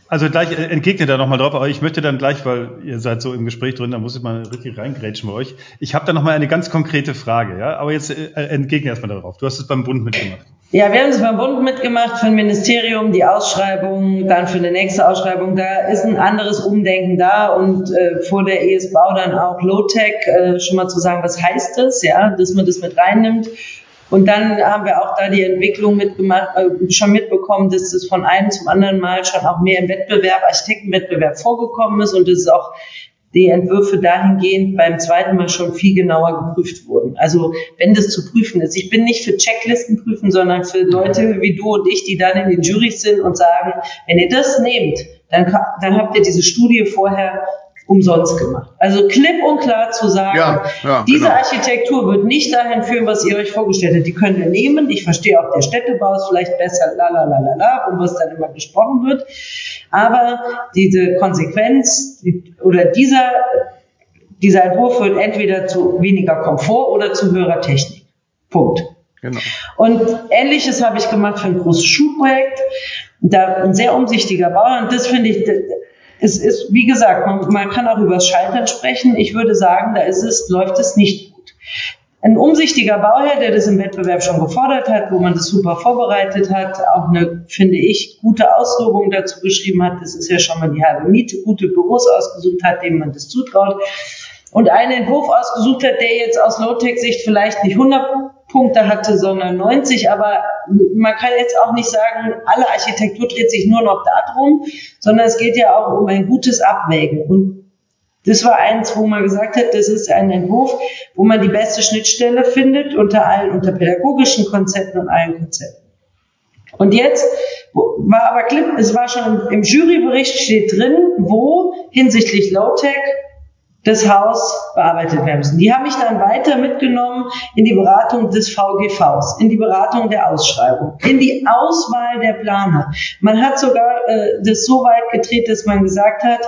A: Also gleich äh, entgegnet da nochmal drauf, aber ich möchte dann gleich, weil ihr seid so im Gespräch drin, da muss ich mal richtig reingrätschen bei euch. Ich habe da nochmal eine ganz konkrete Frage, ja, aber jetzt äh, entgegne erstmal darauf. Du hast es beim Bund mitgemacht.
B: Ja, wir haben es beim Bund mitgemacht, für ein Ministerium, die Ausschreibung, dann für eine nächste Ausschreibung. Da ist ein anderes Umdenken da und äh, vor der ESBau dann auch Low-Tech, äh, schon mal zu sagen, was heißt das, ja, dass man das mit reinnimmt. Und dann haben wir auch da die Entwicklung mitgemacht, äh, schon mitbekommen, dass es von einem zum anderen Mal schon auch mehr im Wettbewerb, Architektenwettbewerb vorgekommen ist und dass auch die Entwürfe dahingehend beim zweiten Mal schon viel genauer geprüft wurden. Also wenn das zu prüfen ist. Ich bin nicht für Checklisten prüfen, sondern für Leute wie du und ich, die dann in den Jurys sind und sagen, wenn ihr das nehmt, dann, dann habt ihr diese Studie vorher umsonst gemacht. Also klipp und klar zu sagen, ja, ja, diese genau. Architektur wird nicht dahin führen, was ihr euch vorgestellt habt. Die könnt ihr nehmen. Ich verstehe auch, der Städtebau ist vielleicht besser, la la la la la, um was dann immer gesprochen wird. Aber diese Konsequenz oder dieser, dieser Entwurf führt entweder zu weniger Komfort oder zu höherer Technik. Punkt. Genau. Und ähnliches habe ich gemacht für ein großes Schulprojekt. Da ein sehr umsichtiger Bauer. Und das finde ich, es ist, wie gesagt, man, man kann auch über das Scheitern sprechen. Ich würde sagen, da ist es, läuft es nicht gut. Ein umsichtiger Bauherr, der das im Wettbewerb schon gefordert hat, wo man das super vorbereitet hat, auch eine, finde ich, gute Auslobung dazu geschrieben hat, das ist ja schon mal die halbe Miete, gute Büros ausgesucht hat, dem man das zutraut, und einen Entwurf ausgesucht hat, der jetzt aus Low-Tech-Sicht vielleicht nicht 100 Punkte hatte, sondern 90. Aber man kann jetzt auch nicht sagen, alle Architektur dreht sich nur noch darum, sondern es geht ja auch um ein gutes Abwägen. Und das war eins, wo man gesagt hat, das ist ein Entwurf, wo man die beste Schnittstelle findet unter allen, unter pädagogischen Konzepten und allen Konzepten. Und jetzt war aber Clip, es war schon im Jurybericht steht drin, wo hinsichtlich Low-Tech das Haus bearbeitet werden müssen. Die haben mich dann weiter mitgenommen in die Beratung des VGVs, in die Beratung der Ausschreibung, in die Auswahl der Planer. Man hat sogar äh, das so weit gedreht, dass man gesagt hat,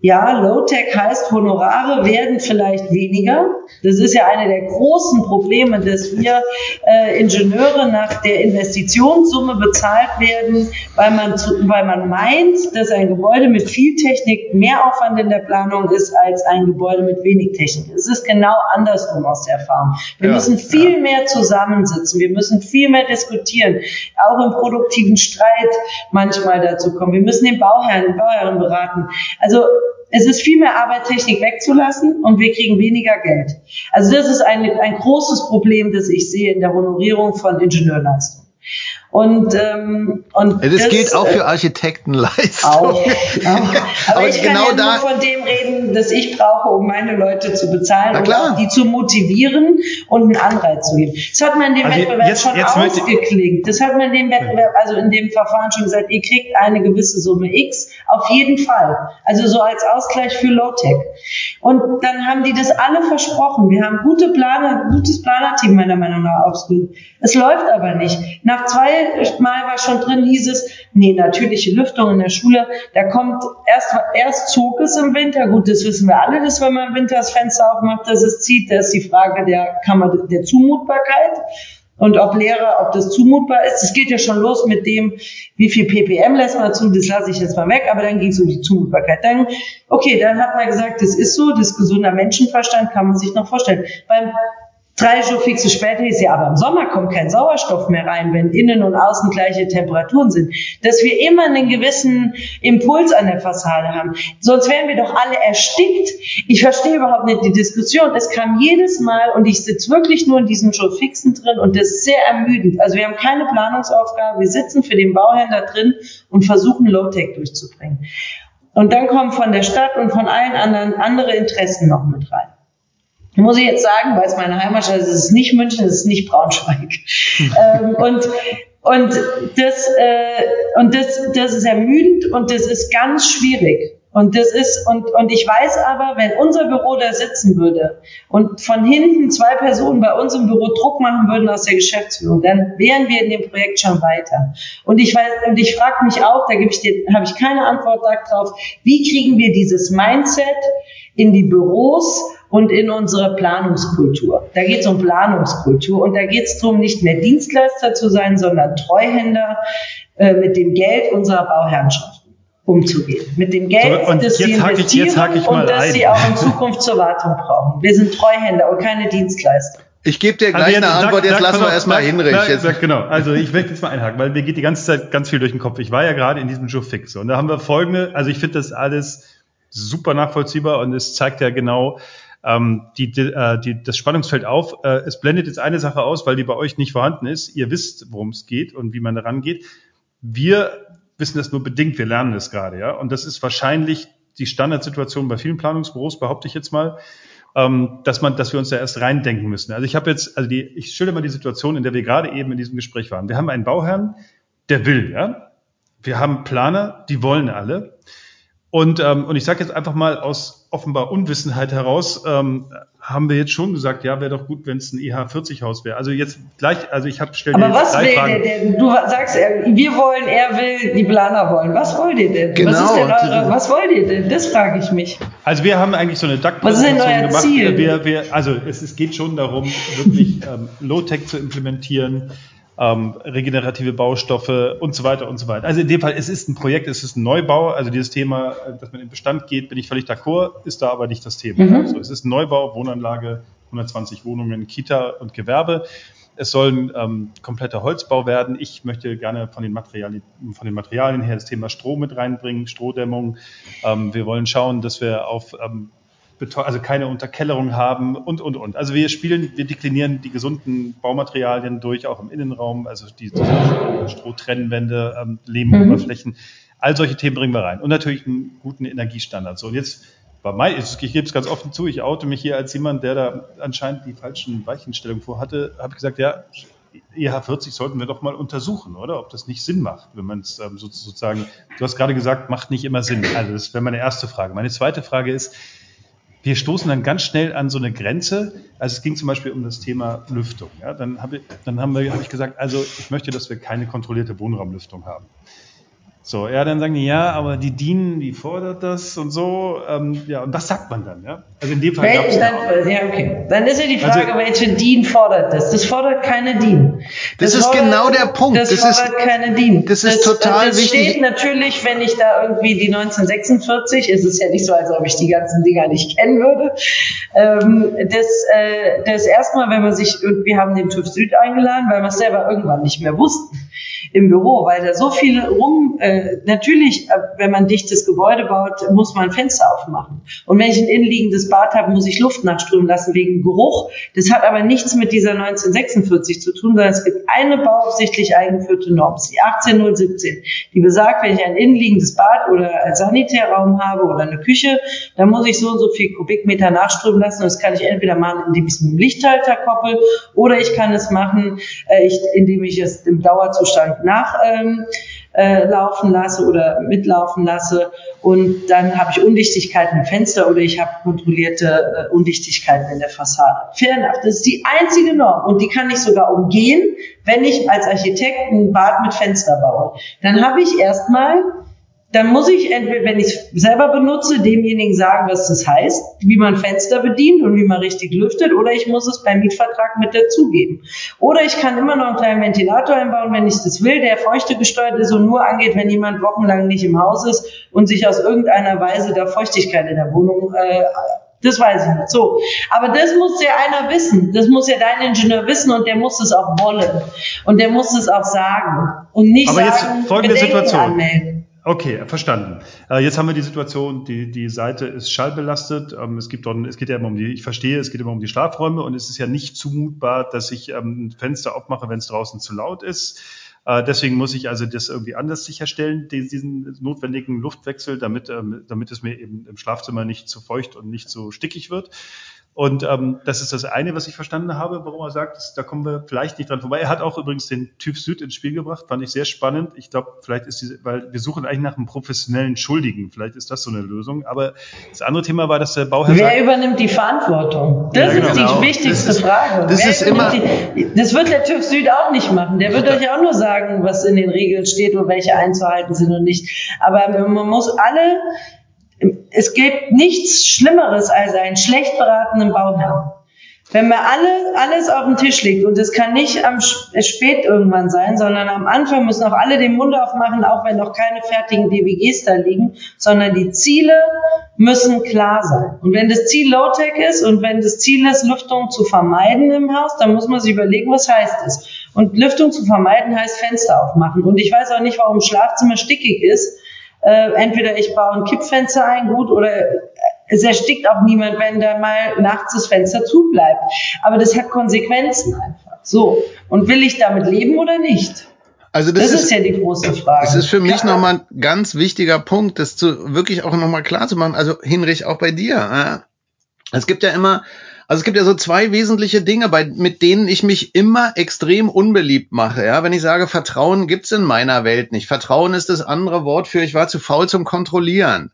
B: ja, Low-Tech heißt, Honorare werden vielleicht weniger. Das ist ja eine der großen Probleme, dass wir äh, Ingenieure nach der Investitionssumme bezahlt werden, weil man, zu, weil man meint, dass ein Gebäude mit viel Technik mehr Aufwand in der Planung ist als ein Gebäude mit wenig Technik. Es ist genau andersrum aus der Erfahrung. Wir ja, müssen viel ja. mehr zusammensitzen. Wir müssen viel mehr diskutieren. Auch im produktiven Streit manchmal dazu kommen. Wir müssen den Bauherrn, den Bauherren beraten. Also es ist viel mehr Arbeit, Technik wegzulassen und wir kriegen weniger Geld. Also das ist ein, ein großes Problem, das ich sehe in der Honorierung von Ingenieurleistung. Und, ähm, und
C: das, das gilt auch für Architektenleistung. Auch, auch.
B: Aber, Aber ich kann genau ja nur von dem reden, das ich brauche, um meine Leute zu bezahlen und die zu motivieren und einen Anreiz zu geben. Das hat man in dem also Wettbewerb jetzt, schon jetzt ausgeklingt. Das hat man in dem Wettbewerb, also in dem Verfahren schon gesagt, ihr kriegt eine gewisse Summe X, auf jeden Fall. Also so als Ausgleich für Low-Tech. Und dann haben die das alle versprochen. Wir haben gute Planer, gutes Planerteam meiner Meinung nach ausgeübt. Es läuft aber nicht. Nach zwei Mal war schon drin, hieß es, nee, natürliche Lüftung in der Schule, da kommt erst, erst zog es im Winter, gut, das wissen wir alle, dass wenn man im Winter das Fenster aufmacht, dass es zieht, da ist die Frage der Kammer der Zumutbarkeit und ob Lehrer, ob das zumutbar ist. Es geht ja schon los mit dem, wie viel ppm lässt man zu, das lasse ich jetzt mal weg, aber dann ging es um die Zumutbarkeit. Dann, okay, dann hat man gesagt, das ist so, das gesunder Menschenverstand kann man sich noch vorstellen. Beim Drei Fixe später ist ja, aber im Sommer kommt kein Sauerstoff mehr rein, wenn innen und außen gleiche Temperaturen sind. Dass wir immer einen gewissen Impuls an der Fassade haben. Sonst wären wir doch alle erstickt. Ich verstehe überhaupt nicht die Diskussion. Es kam jedes Mal und ich sitze wirklich nur in diesem Fixen drin und das ist sehr ermüdend. Also wir haben keine Planungsaufgabe. Wir sitzen für den Bauhändler drin und versuchen Low-Tech durchzubringen. Und dann kommen von der Stadt und von allen anderen andere Interessen noch mit rein muss ich jetzt sagen, weil es meine Heimatstadt ist, es ist nicht München, es ist nicht Braunschweig. ähm, und und das äh, und das das ist ermüdend und das ist ganz schwierig. Und das ist, und, und ich weiß aber, wenn unser Büro da sitzen würde und von hinten zwei Personen bei uns im Büro Druck machen würden aus der Geschäftsführung, dann wären wir in dem Projekt schon weiter. Und ich weiß, und ich frage mich auch, da gebe ich dir, habe ich keine Antwort darauf, wie kriegen wir dieses Mindset in die Büros und in unsere Planungskultur. Da geht es um Planungskultur und da geht es darum, nicht mehr Dienstleister zu sein, sondern Treuhänder äh, mit dem Geld unserer Bauherrenschaft umzugehen. Mit dem Geld,
A: so, das
B: sie investieren
A: ich, ich
B: und das ein. sie auch in Zukunft zur Wartung brauchen. Wir sind Treuhänder und keine Dienstleister.
C: Ich gebe dir gleich also, eine Antwort, jetzt lassen wir erstmal Hinrich.
A: Sag, genau, also ich werde jetzt mal einhaken, weil mir geht die ganze Zeit ganz viel durch den Kopf. Ich war ja gerade in diesem Joe Fix und da haben wir folgende, also ich finde das alles super nachvollziehbar und es zeigt ja genau ähm, die, die, äh, die, das Spannungsfeld auf. Äh, es blendet jetzt eine Sache aus, weil die bei euch nicht vorhanden ist. Ihr wisst, worum es geht und wie man daran geht. Wir wissen das nur bedingt, wir lernen es gerade, ja. Und das ist wahrscheinlich die Standardsituation bei vielen Planungsbüros, behaupte ich jetzt mal, ähm, dass man, dass wir uns da erst reindenken müssen. Also ich habe jetzt, also die, ich schilder mal die Situation, in der wir gerade eben in diesem Gespräch waren. Wir haben einen Bauherrn, der will, ja. Wir haben Planer, die wollen alle. Und, ähm, und ich sage jetzt einfach mal aus offenbar Unwissenheit heraus, ähm, haben wir jetzt schon gesagt, ja, wäre doch gut, wenn es ein EH40-Haus wäre. Also jetzt gleich, also ich habe stelle
B: Aber was will Fragen. der denn? Du sagst, wir wollen, er will, die Planer wollen. Was wollt ihr denn?
C: Genau.
B: Was ist denn eure, was wollt ihr denn? Das frage ich mich.
A: Also wir haben eigentlich so eine
B: DAC-Präsentation gemacht. Ziel?
A: Wir, wir, also es, es geht schon darum, wirklich ähm, Low-Tech zu implementieren ähm, regenerative Baustoffe und so weiter und so weiter. Also in dem Fall, es ist ein Projekt, es ist ein Neubau. Also dieses Thema, äh, dass man in den Bestand geht, bin ich völlig d'accord, ist da aber nicht das Thema. Mhm. Also es ist ein Neubau, Wohnanlage, 120 Wohnungen, Kita und Gewerbe. Es soll ein ähm, kompletter Holzbau werden. Ich möchte gerne von den Materialien, von den Materialien her das Thema Stroh mit reinbringen, Strohdämmung. Ähm, wir wollen schauen, dass wir auf ähm, also keine Unterkellerung haben und, und, und. Also wir spielen, wir deklinieren die gesunden Baumaterialien durch, auch im Innenraum, also die, die Strohtrennwände, ähm, Lehmoberflächen. Mhm. All solche Themen bringen wir rein. Und natürlich einen guten Energiestandard. So, und jetzt war mein, ich gebe es ganz offen zu, ich oute mich hier als jemand, der da anscheinend die falschen Weichenstellungen vorhatte, habe gesagt, ja, EH40 sollten wir doch mal untersuchen, oder? Ob das nicht Sinn macht, wenn man es ähm, sozusagen, du hast gerade gesagt, macht nicht immer Sinn. Also das wäre meine erste Frage. Meine zweite Frage ist, wir stoßen dann ganz schnell an so eine Grenze. Also es ging zum Beispiel um das Thema Lüftung. Ja, dann habe ich, dann habe ich gesagt, also ich möchte, dass wir keine kontrollierte Wohnraumlüftung haben. So, ja, dann sagen die, ja, aber die DIN, die fordert das und so. Ähm, ja, und was sagt man dann? Ja?
B: Also in dem Fall es dann, ja, okay. Dann ist ja die Frage, also, welche DIN fordert das? Das fordert keine DIN.
C: Das, das ist fordert, genau der Punkt.
B: Das, das fordert ist, keine DIN.
C: Das ist total
B: das
C: wichtig.
B: Das steht natürlich, wenn ich da irgendwie die 1946, ist es ja nicht so, als ob ich die ganzen Dinger nicht kennen würde. Ähm, das, äh, das erstmal, wenn man sich, und wir haben den TÜV Süd eingeladen, weil wir es selber irgendwann nicht mehr wussten im Büro, weil da so viel rum, äh, natürlich, äh, wenn man dichtes Gebäude baut, muss man Fenster aufmachen. Und wenn ich ein innenliegendes Bad habe, muss ich Luft nachströmen lassen wegen Geruch. Das hat aber nichts mit dieser 1946 zu tun, sondern es gibt eine bauaufsichtlich eingeführte Norm, die 18017, die besagt, wenn ich ein innenliegendes Bad oder ein Sanitärraum habe oder eine Küche, dann muss ich so und so viel Kubikmeter nachströmen lassen. Und das kann ich entweder machen, indem ich es mit dem Lichthalter koppel, oder ich kann es machen, äh, ich, indem ich es im Dauerzustand nachlaufen ähm, äh, lasse oder mitlaufen lasse. Und dann habe ich Undichtigkeiten im Fenster oder ich habe kontrollierte äh, Undichtigkeiten in der Fassade. Fair enough. Das ist die einzige Norm und die kann ich sogar umgehen, wenn ich als Architekt ein Bad mit Fenster baue. Dann habe ich erstmal dann muss ich entweder, wenn ich es selber benutze, demjenigen sagen, was das heißt, wie man Fenster bedient und wie man richtig lüftet, oder ich muss es beim Mietvertrag mit dazugeben. Oder ich kann immer noch einen kleinen Ventilator einbauen, wenn ich das will, der feuchte gesteuert ist und nur angeht, wenn jemand wochenlang nicht im Haus ist und sich aus irgendeiner Weise da Feuchtigkeit in der Wohnung äh, das weiß ich nicht. So. Aber das muss ja einer wissen. Das muss ja dein Ingenieur wissen und der muss es auch wollen. Und der muss es auch sagen. Und nicht
A: Aber
B: sagen,
A: jetzt folgende Situation. Anmelden. Okay, verstanden. Äh, jetzt haben wir die Situation, die, die Seite ist schallbelastet. Ähm, es, gibt dort, es geht ja immer um die, ich verstehe, es geht immer um die Schlafräume und es ist ja nicht zumutbar, dass ich ähm, ein Fenster aufmache, wenn es draußen zu laut ist. Äh, deswegen muss ich also das irgendwie anders sicherstellen, diesen notwendigen Luftwechsel, damit, ähm, damit es mir eben im Schlafzimmer nicht zu feucht und nicht zu stickig wird. Und ähm, das ist das eine, was ich verstanden habe, warum er sagt, dass, da kommen wir vielleicht nicht dran vorbei. Er hat auch übrigens den TÜV Süd ins Spiel gebracht, fand ich sehr spannend. Ich glaube, vielleicht ist diese, weil wir suchen eigentlich nach einem professionellen Schuldigen. Vielleicht ist das so eine Lösung. Aber das andere Thema war, dass der Bauherr
B: Wer sagt, übernimmt die Verantwortung? Das ja, ist genau. die wichtigste
C: das ist,
B: Frage.
C: Das, ist immer
B: die, das wird der TÜV Süd auch nicht machen. Der wird euch auch nur sagen, was in den Regeln steht und welche einzuhalten sind und nicht. Aber man muss alle es gibt nichts Schlimmeres als einen schlecht beratenen Bauherrn. Wenn mir alle, alles auf dem Tisch liegt und es kann nicht am spät irgendwann sein, sondern am Anfang müssen auch alle den Mund aufmachen, auch wenn noch keine fertigen DWGs da liegen, sondern die Ziele müssen klar sein. Und wenn das Ziel Low-Tech ist und wenn das Ziel ist, Lüftung zu vermeiden im Haus, dann muss man sich überlegen, was heißt es. Und Lüftung zu vermeiden heißt Fenster aufmachen. Und ich weiß auch nicht, warum Schlafzimmer stickig ist, äh, entweder ich baue ein Kippfenster ein, gut, oder es erstickt auch niemand, wenn da mal nachts das Fenster zu bleibt. Aber das hat Konsequenzen einfach. So. Und will ich damit leben oder nicht?
C: Also das, das ist, ist, ja die große Frage. Das ist für mich ja. nochmal ein ganz wichtiger Punkt, das zu wirklich auch nochmal klar zu machen. Also Hinrich, auch bei dir. Äh, es gibt ja immer also es gibt ja so zwei wesentliche Dinge, bei, mit denen ich mich immer extrem unbeliebt mache. Ja, wenn ich sage, Vertrauen gibt's in meiner Welt nicht. Vertrauen ist das andere Wort für ich war zu faul zum Kontrollieren.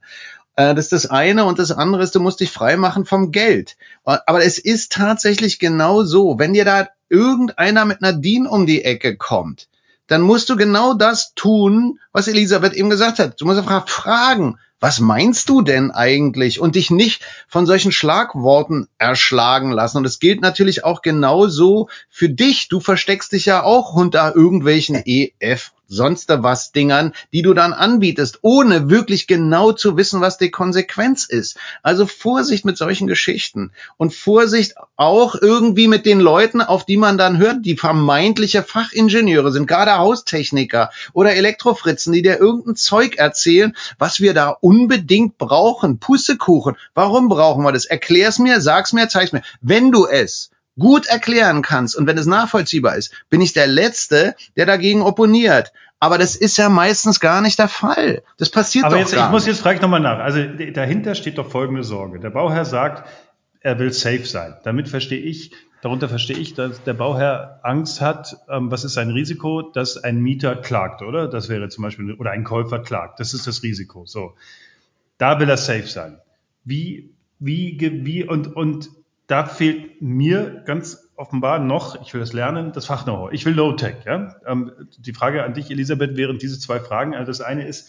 C: Äh, das ist das eine und das andere ist, du musst dich frei machen vom Geld. Aber es ist tatsächlich genau so, wenn dir da irgendeiner mit DIN um die Ecke kommt, dann musst du genau das tun, was Elisabeth eben gesagt hat. Du musst einfach fragen, was meinst du denn eigentlich? Und dich nicht von solchen Schlagworten erschlagen lassen. Und es gilt natürlich auch genauso für dich. Du versteckst dich ja auch unter irgendwelchen EF sonst was Dingern, die du dann anbietest, ohne wirklich genau zu wissen, was die Konsequenz ist. Also Vorsicht mit solchen Geschichten und Vorsicht auch irgendwie mit den Leuten, auf die man dann hört, die vermeintliche Fachingenieure sind, gerade Haustechniker oder Elektrofritzen, die dir irgendein Zeug erzählen, was wir da unbedingt brauchen. Pussekuchen. Warum brauchen wir das? Erklär's mir, sag's mir, zeig's mir. Wenn du es gut erklären kannst und wenn es nachvollziehbar ist, bin ich der Letzte, der dagegen opponiert. Aber das ist ja meistens gar nicht der Fall. Das passiert
A: Aber
C: doch
A: jetzt,
C: gar
A: ich muss jetzt frage ich nochmal nach. Also dahinter steht doch folgende Sorge. Der Bauherr sagt, er will safe sein. Damit verstehe ich, darunter verstehe ich, dass der Bauherr Angst hat, ähm, was ist sein Risiko, dass ein Mieter klagt, oder? Das wäre zum Beispiel, oder ein Käufer klagt. Das ist das Risiko. So. Da will er safe sein. Wie, wie, wie, und, und da fehlt mir ganz offenbar noch, ich will das lernen, das Fachknow-how. Ich will Low-Tech. Ja? Ähm, die Frage an dich, Elisabeth, wären diese zwei Fragen. Also das eine ist,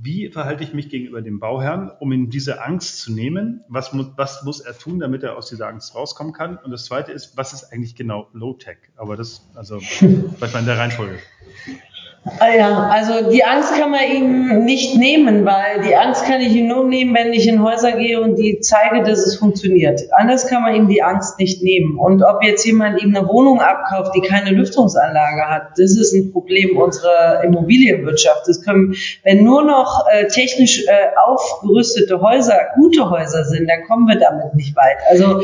A: wie verhalte ich mich gegenüber dem Bauherrn, um ihm diese Angst zu nehmen? Was, mu was muss er tun, damit er aus dieser Angst rauskommen kann? Und das zweite ist, was ist eigentlich genau Low-Tech? Aber das, also, vielleicht mal in der Reihenfolge.
B: Ja, also die Angst kann man ihm nicht nehmen, weil die Angst kann ich ihm nur nehmen, wenn ich in Häuser gehe und die zeige, dass es funktioniert. Anders kann man ihm die Angst nicht nehmen. Und ob jetzt jemand ihm eine Wohnung abkauft, die keine Lüftungsanlage hat, das ist ein Problem unserer Immobilienwirtschaft. Das können, wenn nur noch äh, technisch äh, aufgerüstete Häuser gute Häuser sind, dann kommen wir damit nicht weit. Also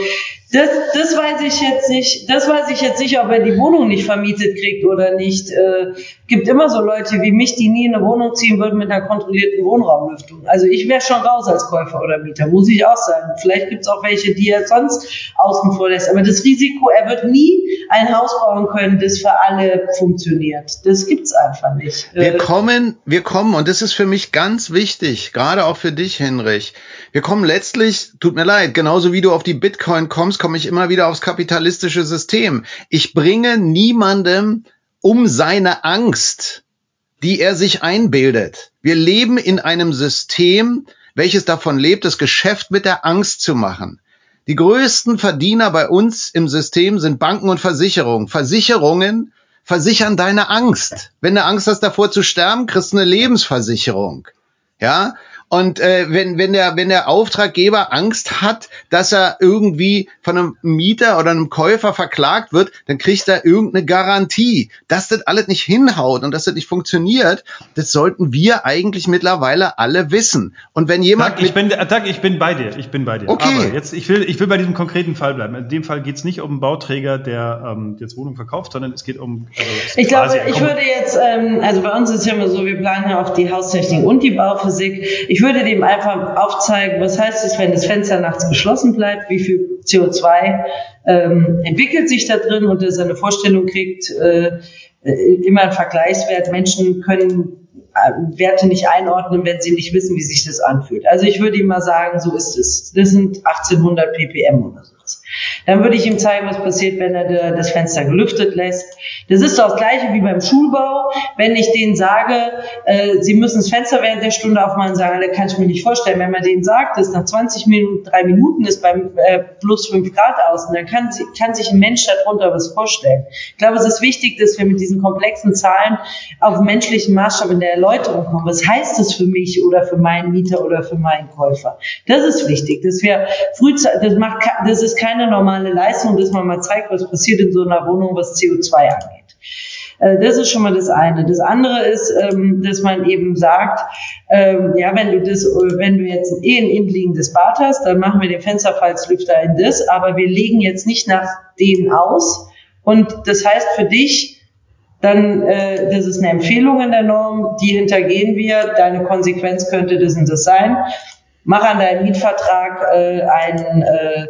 B: das, das weiß ich jetzt nicht. Das weiß ich jetzt nicht, ob er die Wohnung nicht vermietet kriegt oder nicht. Äh, gibt immer so Leute wie mich, die nie in eine Wohnung ziehen würden mit einer kontrollierten Wohnraumlüftung. Also ich wäre schon raus als Käufer oder Mieter, muss ich auch sagen. Vielleicht gibt es auch welche, die er sonst außen vor lässt. Aber das Risiko, er wird nie ein Haus bauen können, das für alle funktioniert. Das gibt's einfach nicht.
C: Wir äh, kommen, wir kommen, und das ist für mich ganz wichtig, gerade auch für dich, Hinrich. Wir kommen letztlich, tut mir leid, genauso wie du auf die Bitcoin kommst, komme ich immer wieder aufs kapitalistische System. Ich bringe niemandem um seine Angst, die er sich einbildet. Wir leben in einem System, welches davon lebt, das Geschäft mit der Angst zu machen. Die größten Verdiener bei uns im System sind Banken und Versicherungen. Versicherungen versichern deine Angst. Wenn du Angst hast davor zu sterben, kriegst du eine Lebensversicherung. Ja, und äh, wenn, wenn, der, wenn der Auftraggeber Angst hat, dass er irgendwie von einem Mieter oder einem Käufer verklagt wird, dann kriegt er irgendeine Garantie. Dass das alles nicht hinhaut und dass das nicht funktioniert, das sollten wir eigentlich mittlerweile alle wissen. Und wenn jemand.
A: Tag, ich, bin, Tag, ich bin bei dir, ich bin bei dir.
C: Okay.
A: Aber jetzt, ich will, ich will bei diesem konkreten Fall bleiben. In dem Fall geht es nicht um einen Bauträger, der ähm, jetzt Wohnung verkauft, sondern es geht um.
B: Also ich glaube, ich würde jetzt, ähm, also bei uns ist ja immer so, wir planen ja auch die Haustechnik und die Bauphysik. Ich würde dem einfach aufzeigen, was heißt es, wenn das Fenster nachts geschlossen bleibt, wie viel CO2 ähm, entwickelt sich da drin und er eine Vorstellung kriegt, äh, immer ein Vergleichswert. Menschen können äh, Werte nicht einordnen, wenn sie nicht wissen, wie sich das anfühlt. Also ich würde ihm mal sagen, so ist es. Das sind 1800 ppm oder sowas. Dann würde ich ihm zeigen, was passiert, wenn er das Fenster gelüftet lässt. Das ist doch das Gleiche wie beim Schulbau. Wenn ich denen sage, äh, sie müssen das Fenster während der Stunde aufmachen, sagen, das kann ich mir nicht vorstellen. Wenn man denen sagt, dass nach 20 Minuten, drei Minuten ist beim äh, plus fünf Grad außen, dann kann, kann sich ein Mensch darunter was vorstellen. Ich glaube, es ist wichtig, dass wir mit diesen komplexen Zahlen auf menschlichen Maßstab in der Erläuterung kommen. Was heißt das für mich oder für meinen Mieter oder für meinen Käufer? Das ist wichtig, dass wir frühzeitig, das macht, das ist keine normale Leistung, dass man mal zeigt, was passiert in so einer Wohnung, was CO2 angeht. Äh, das ist schon mal das eine. Das andere ist, ähm, dass man eben sagt, ähm, ja, wenn du das, wenn du jetzt eh ein innenliegendes Bad hast, dann machen wir den Fensterfalzlüfter in das, aber wir legen jetzt nicht nach denen aus. Und das heißt für dich, dann, äh, das ist eine Empfehlung in der Norm, die hintergehen wir. Deine Konsequenz könnte das und das sein. Mach an deinem Mietvertrag äh, einen äh,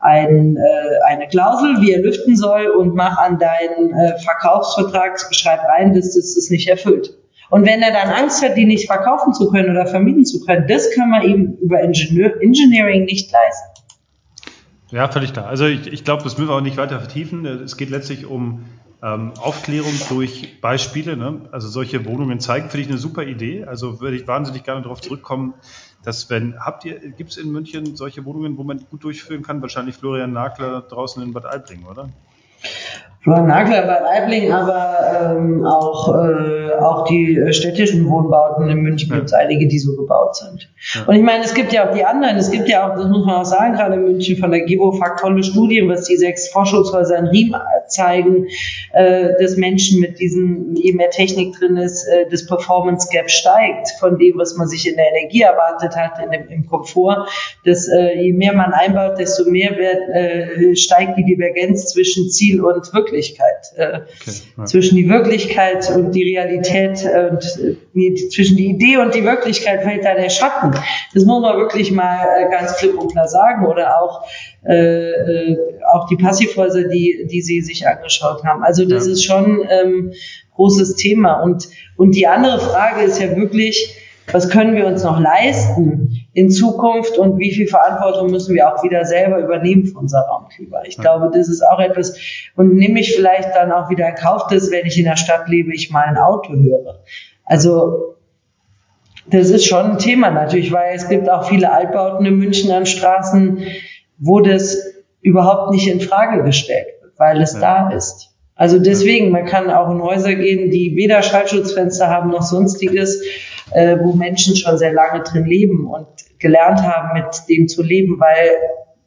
B: ein, äh, eine Klausel, wie er lüften soll und mach an deinen äh, Verkaufsvertrag, schreib rein, dass das es nicht erfüllt. Und wenn er dann Angst hat, die nicht verkaufen zu können oder vermieten zu können, das kann man ihm über Ingenieur Engineering nicht leisten.
A: Ja, völlig klar. Also ich, ich glaube, das müssen wir auch nicht weiter vertiefen. Es geht letztlich um ähm, Aufklärung durch Beispiele. Ne? Also solche Wohnungen zeigen, finde ich eine super Idee. Also würde ich wahnsinnig gerne darauf zurückkommen, dass wenn, habt ihr, gibt es in München solche Wohnungen, wo man gut durchführen kann? Wahrscheinlich Florian Nagler draußen in Bad Aibling, oder?
B: Florian Nagler bei Weibling, aber ähm, auch, äh, auch die städtischen Wohnbauten in München gibt es einige, die so gebaut sind. Ja. Und ich meine, es gibt ja auch die anderen, es gibt ja auch, das muss man auch sagen, gerade in München von der GEWO-FAK tolle Studien, was die sechs Forschungshäuser in Riem zeigen, äh, dass Menschen mit diesen, je mehr Technik drin ist, äh, das Performance Gap steigt von dem, was man sich in der Energie erwartet hat, in dem, im Komfort. Dass äh, je mehr man einbaut, desto mehr wird, äh, steigt die Divergenz zwischen Ziel und Wirklichkeit. Wirklichkeit. Äh, okay, ja. Zwischen die Wirklichkeit und die Realität äh, und äh, zwischen die Idee und die Wirklichkeit fällt da der Schatten. Das muss man wirklich mal äh, ganz klipp und klar sagen. Oder auch äh, äh, auch die Passivhäuser, die, die Sie sich angeschaut haben. Also das ja. ist schon ähm, großes Thema. Und, und die andere Frage ist ja wirklich, was können wir uns noch leisten in Zukunft und wie viel Verantwortung müssen wir auch wieder selber übernehmen für unser Raumklima. Ich glaube, das ist auch etwas, und nehme ich vielleicht dann auch wieder in Kauf, dass wenn ich in der Stadt lebe, ich mal ein Auto höre. Also, das ist schon ein Thema natürlich, weil es gibt auch viele Altbauten in München an Straßen, wo das überhaupt nicht in Frage gestellt wird, weil es ja. da ist. Also deswegen, man kann auch in Häuser gehen, die weder Schallschutzfenster haben noch sonstiges äh, wo Menschen schon sehr lange drin leben und gelernt haben, mit dem zu leben, weil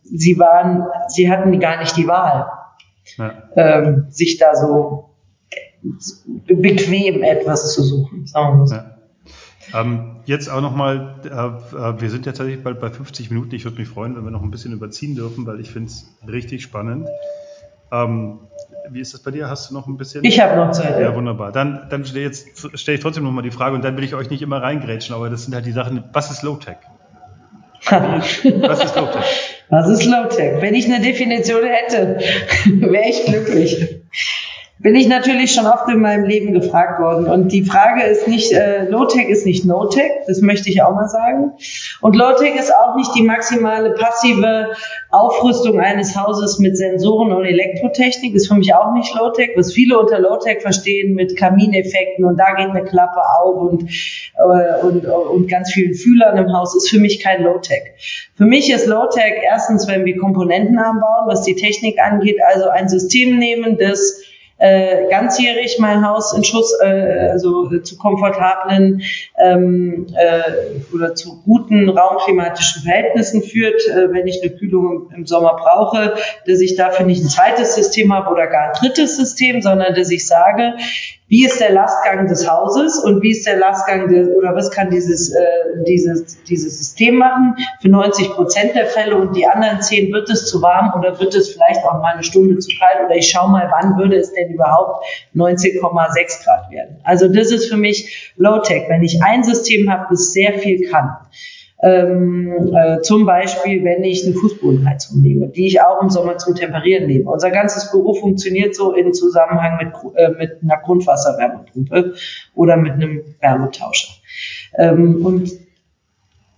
B: sie waren, sie hatten gar nicht die Wahl, ja. ähm, sich da so bequem etwas zu suchen. Sagen wir so. Ja.
A: Ähm, jetzt auch nochmal, äh, äh, wir sind ja tatsächlich bald bei 50 Minuten. Ich würde mich freuen, wenn wir noch ein bisschen überziehen dürfen, weil ich finde es richtig spannend. Ähm, wie ist das bei dir? Hast du noch ein bisschen?
B: Ich habe noch Zeit.
A: Ja, wunderbar. Dann, dann stelle stell ich trotzdem nochmal die Frage und dann will ich euch nicht immer reingrätschen, aber das sind halt die Sachen, was ist Low-Tech?
B: was ist Low-Tech? Was ist Low-Tech? Wenn ich eine Definition hätte, wäre ich glücklich bin ich natürlich schon oft in meinem Leben gefragt worden. Und die Frage ist nicht, äh, Low-Tech ist nicht No-Tech, das möchte ich auch mal sagen. Und Low-Tech ist auch nicht die maximale passive Aufrüstung eines Hauses mit Sensoren und Elektrotechnik, ist für mich auch nicht Low-Tech. Was viele unter Low-Tech verstehen mit Kamineffekten und da geht eine Klappe auf und, äh, und, und ganz vielen Fühlern im Haus, ist für mich kein Low-Tech. Für mich ist Low-Tech erstens, wenn wir Komponenten anbauen, was die Technik angeht, also ein System nehmen, das äh, ganzjährig mein Haus in Schuss, äh, also zu komfortablen ähm, äh, oder zu guten raumklimatischen Verhältnissen führt, äh, wenn ich eine Kühlung im Sommer brauche, dass ich dafür nicht ein zweites System habe oder gar ein drittes System, sondern dass ich sage, wie ist der Lastgang des Hauses und wie ist der Lastgang des, oder was kann dieses, äh, dieses, dieses System machen für 90 Prozent der Fälle und die anderen 10 wird es zu warm oder wird es vielleicht auch mal eine Stunde zu kalt oder ich schaue mal, wann würde es denn überhaupt 19,6 Grad werden. Also das ist für mich Low-Tech, wenn ich ein System habe, das sehr viel kann. Ähm, äh, zum Beispiel, wenn ich eine Fußbodenheizung nehme, die ich auch im Sommer zum Temperieren nehme. Unser ganzes Büro funktioniert so in Zusammenhang mit, äh, mit einer Grundwasserwärmepumpe oder mit einem Wärmetauscher. Ähm, und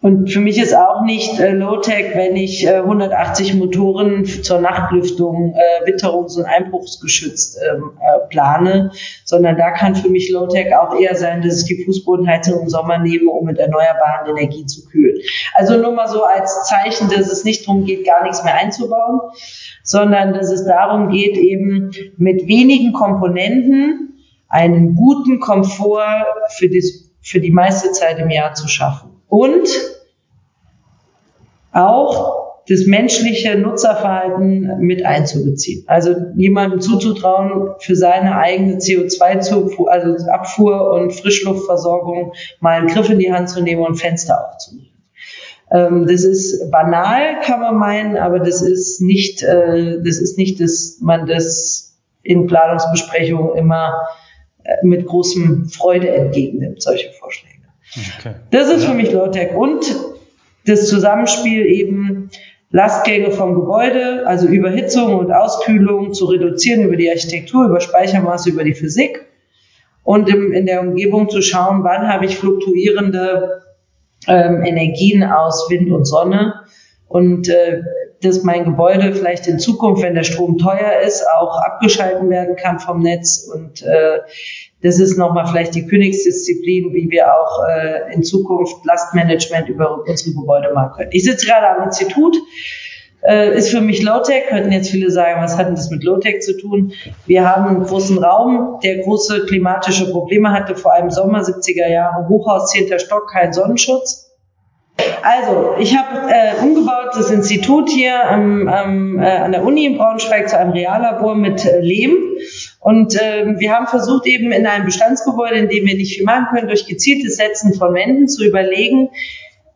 B: und für mich ist auch nicht äh, Low-Tech, wenn ich äh, 180 Motoren zur Nachtlüftung, äh, witterungs- und einbruchsgeschützt ähm, äh, plane, sondern da kann für mich Low-Tech auch eher sein, dass ich die Fußbodenheizung im Sommer nehme, um mit erneuerbaren Energien zu kühlen. Also nur mal so als Zeichen, dass es nicht darum geht, gar nichts mehr einzubauen, sondern dass es darum geht, eben mit wenigen Komponenten einen guten Komfort für, das, für die meiste Zeit im Jahr zu schaffen. Und auch das menschliche Nutzerverhalten mit einzubeziehen. Also jemandem zuzutrauen, für seine eigene CO2-Zufuhr, also Abfuhr und Frischluftversorgung mal einen Griff in die Hand zu nehmen und Fenster aufzumachen. Ähm, das ist banal, kann man meinen, aber das ist nicht, äh, das ist nicht, dass man das in Planungsbesprechungen immer äh, mit großem Freude entgegennimmt, solche Vorschläge. Okay. Das ist ja. für mich Low-Tech. Und das Zusammenspiel eben Lastgänge vom Gebäude, also Überhitzung und Auskühlung zu reduzieren über die Architektur, über Speichermaße, über die Physik und im, in der Umgebung zu schauen, wann habe ich fluktuierende ähm, Energien aus Wind und Sonne und äh, dass mein Gebäude vielleicht in Zukunft, wenn der Strom teuer ist, auch abgeschalten werden kann vom Netz und äh, das ist nochmal vielleicht die Königsdisziplin, wie wir auch äh, in Zukunft Lastmanagement über unsere Gebäude machen können. Ich sitze gerade am Institut, äh, ist für mich Low-Tech, könnten jetzt viele sagen, was hat denn das mit Low-Tech zu tun? Wir haben einen großen Raum, der große klimatische Probleme hatte, vor allem Sommer 70er Jahre, Hochhaus, 10. Stock, kein Sonnenschutz. Also, ich habe äh, umgebaut das Institut hier ähm, ähm, äh, an der Uni in Braunschweig zu einem Reallabor mit äh, Lehm. Und äh, wir haben versucht, eben in einem Bestandsgebäude, in dem wir nicht viel machen können, durch gezieltes Setzen von Wänden zu überlegen,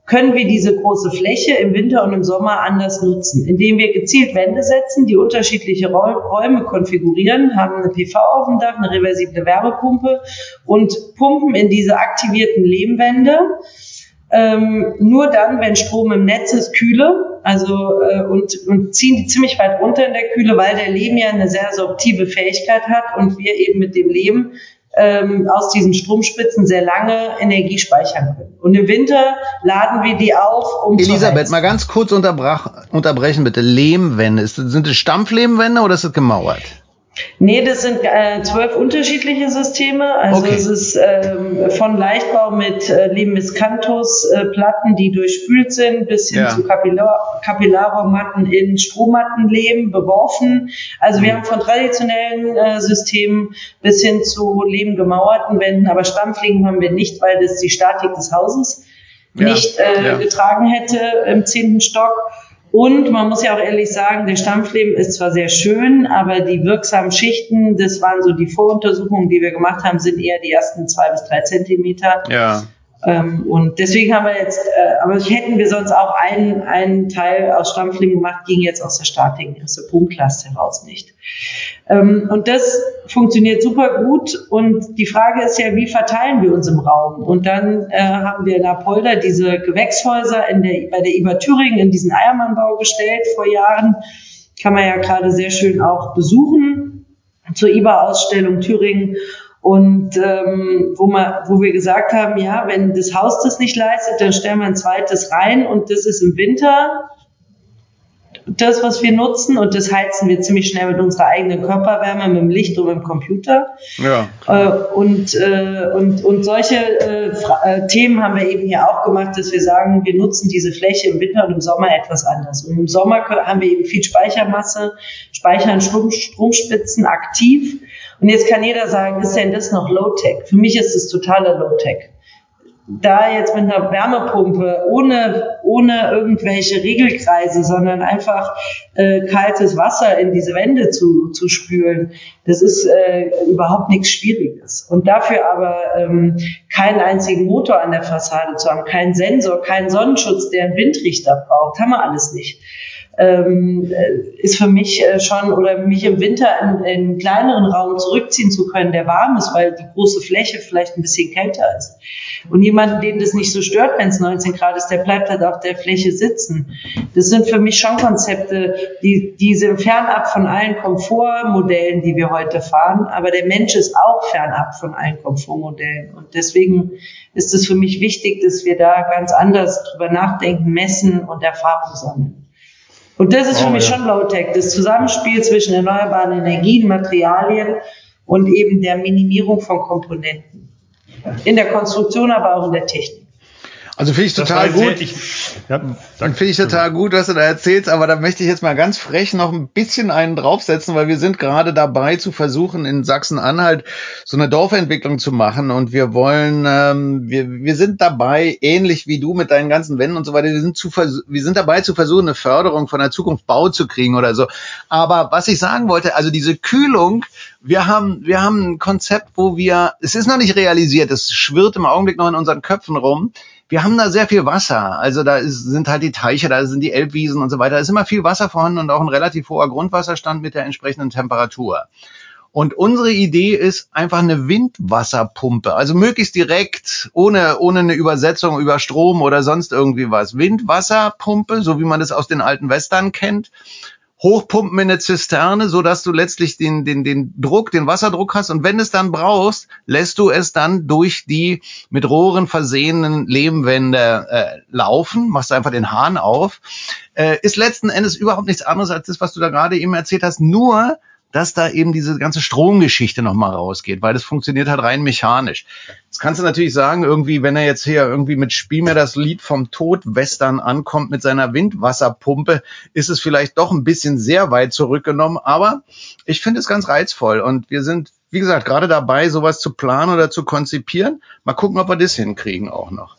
B: können wir diese große Fläche im Winter und im Sommer anders nutzen, indem wir gezielt Wände setzen, die unterschiedliche Räume konfigurieren, haben eine PV auf dem Dach, eine reversible Wärmepumpe und pumpen in diese aktivierten Lehmwände ähm, nur dann, wenn Strom im Netz ist, kühle, also äh, und, und ziehen die ziemlich weit runter in der Kühle, weil der Lehm ja eine sehr sorptive Fähigkeit hat und wir eben mit dem Lehm ähm, aus diesen Stromspitzen sehr lange Energie speichern können. Und im Winter laden wir die auf,
C: um Elisabeth, mal ganz kurz unterbrechen bitte. Lehmwände, sind das Stampflehmwände oder ist es gemauert?
B: Nee, das sind äh, zwölf unterschiedliche Systeme. Also okay. es ist ähm, von Leichtbau mit äh, Limiscanthus-Platten, äh, die durchspült sind, bis hin ja. zu Kapillar Kapillarmatten in Strohmattenlehm beworfen. Also wir mhm. haben von traditionellen äh, Systemen bis hin zu lehmgemauerten Wänden, aber Stampflegen haben wir nicht, weil das die Statik des Hauses ja. nicht äh, ja. getragen hätte im zehnten Stock. Und man muss ja auch ehrlich sagen, der Stampflehm ist zwar sehr schön, aber die wirksamen Schichten, das waren so die Voruntersuchungen, die wir gemacht haben, sind eher die ersten zwei bis drei Zentimeter.
C: Ja.
B: Ähm, und deswegen haben wir jetzt, äh, aber hätten wir sonst auch einen, einen Teil aus Stampfling gemacht, ging jetzt aus der Statik, aus der Punktlast heraus nicht. Ähm, und das funktioniert super gut. Und die Frage ist ja, wie verteilen wir uns im Raum? Und dann äh, haben wir in Apolda diese Gewächshäuser in der, bei der IBA Thüringen in diesen Eiermannbau gestellt vor Jahren. Kann man ja gerade sehr schön auch besuchen zur IBA-Ausstellung Thüringen. Und ähm, wo, man, wo wir gesagt haben, ja, wenn das Haus das nicht leistet, dann stellen wir ein zweites rein und das ist im Winter das, was wir nutzen und das heizen wir ziemlich schnell mit unserer eigenen Körperwärme, mit dem Licht und mit dem Computer.
C: Ja.
B: Äh, und, äh, und, und solche äh, äh, Themen haben wir eben hier auch gemacht, dass wir sagen, wir nutzen diese Fläche im Winter und im Sommer etwas anders. Und im Sommer haben wir eben viel Speichermasse, speichern Strom, Stromspitzen aktiv. Und jetzt kann jeder sagen, ist denn das noch Low-Tech? Für mich ist es totaler Low-Tech da jetzt mit einer Wärmepumpe ohne, ohne irgendwelche Regelkreise, sondern einfach äh, kaltes Wasser in diese Wände zu, zu spülen, das ist äh, überhaupt nichts Schwieriges. Und dafür aber ähm, keinen einzigen Motor an der Fassade zu haben, keinen Sensor, keinen Sonnenschutz, der einen Windrichter braucht, haben wir alles nicht. Ähm, ist für mich äh, schon oder mich im Winter in, in einen kleineren Raum zurückziehen zu können, der warm ist, weil die große Fläche vielleicht ein bisschen kälter ist. Und jemanden, den das nicht so stört, wenn es 19 Grad ist, der bleibt halt auf der Fläche sitzen. Das sind für mich schon Konzepte, die, die sind fernab von allen Komfortmodellen, die wir heute fahren. Aber der Mensch ist auch fernab von allen Komfortmodellen. Und deswegen ist es für mich wichtig, dass wir da ganz anders drüber nachdenken, messen und Erfahrung sammeln. Und das ist für oh, mich ja. schon Low-Tech, das Zusammenspiel zwischen erneuerbaren Energien, Materialien und eben der Minimierung von Komponenten. In der Konstruktion, aber auch in der Technik.
C: Also finde ich total gut. Ich, ja, finde ich total gut, was du da erzählst, aber da möchte ich jetzt mal ganz frech noch ein bisschen einen draufsetzen, weil wir sind gerade dabei zu versuchen, in Sachsen-Anhalt so eine Dorfentwicklung zu machen und wir wollen, ähm, wir, wir sind dabei, ähnlich wie du mit deinen ganzen Wänden und so weiter, wir sind, zu wir sind dabei zu versuchen, eine Förderung von der Zukunft Bau zu kriegen oder so. Aber was ich sagen wollte, also diese Kühlung, wir haben, wir haben ein Konzept, wo wir, es ist noch nicht realisiert, es schwirrt im Augenblick noch in unseren Köpfen rum wir haben da sehr viel Wasser. Also da ist, sind halt die Teiche, da sind die Elbwiesen und so weiter. Da ist immer viel Wasser vorhanden und auch ein relativ hoher Grundwasserstand mit der entsprechenden Temperatur. Und unsere Idee ist einfach eine Windwasserpumpe, also möglichst direkt, ohne, ohne eine Übersetzung über Strom oder sonst irgendwie was. Windwasserpumpe, so wie man das aus den alten Western kennt hochpumpen in eine Zisterne, so dass du letztlich den, den, den Druck, den Wasserdruck hast. Und wenn es dann brauchst, lässt du es dann durch die mit Rohren versehenen Lehmwände äh, laufen, machst einfach den Hahn auf. Äh, ist letzten Endes überhaupt nichts anderes als das, was du da gerade eben erzählt hast. Nur, dass da eben diese ganze Stromgeschichte nochmal rausgeht, weil das funktioniert halt rein mechanisch. Jetzt kannst du natürlich sagen, irgendwie, wenn er jetzt hier irgendwie mit Spiel mir das Lied vom Tod Western ankommt mit seiner Windwasserpumpe, ist es vielleicht doch ein bisschen sehr weit zurückgenommen, aber ich finde es ganz reizvoll und wir sind, wie gesagt, gerade dabei, sowas zu planen oder zu konzipieren. Mal gucken, ob wir das hinkriegen auch noch.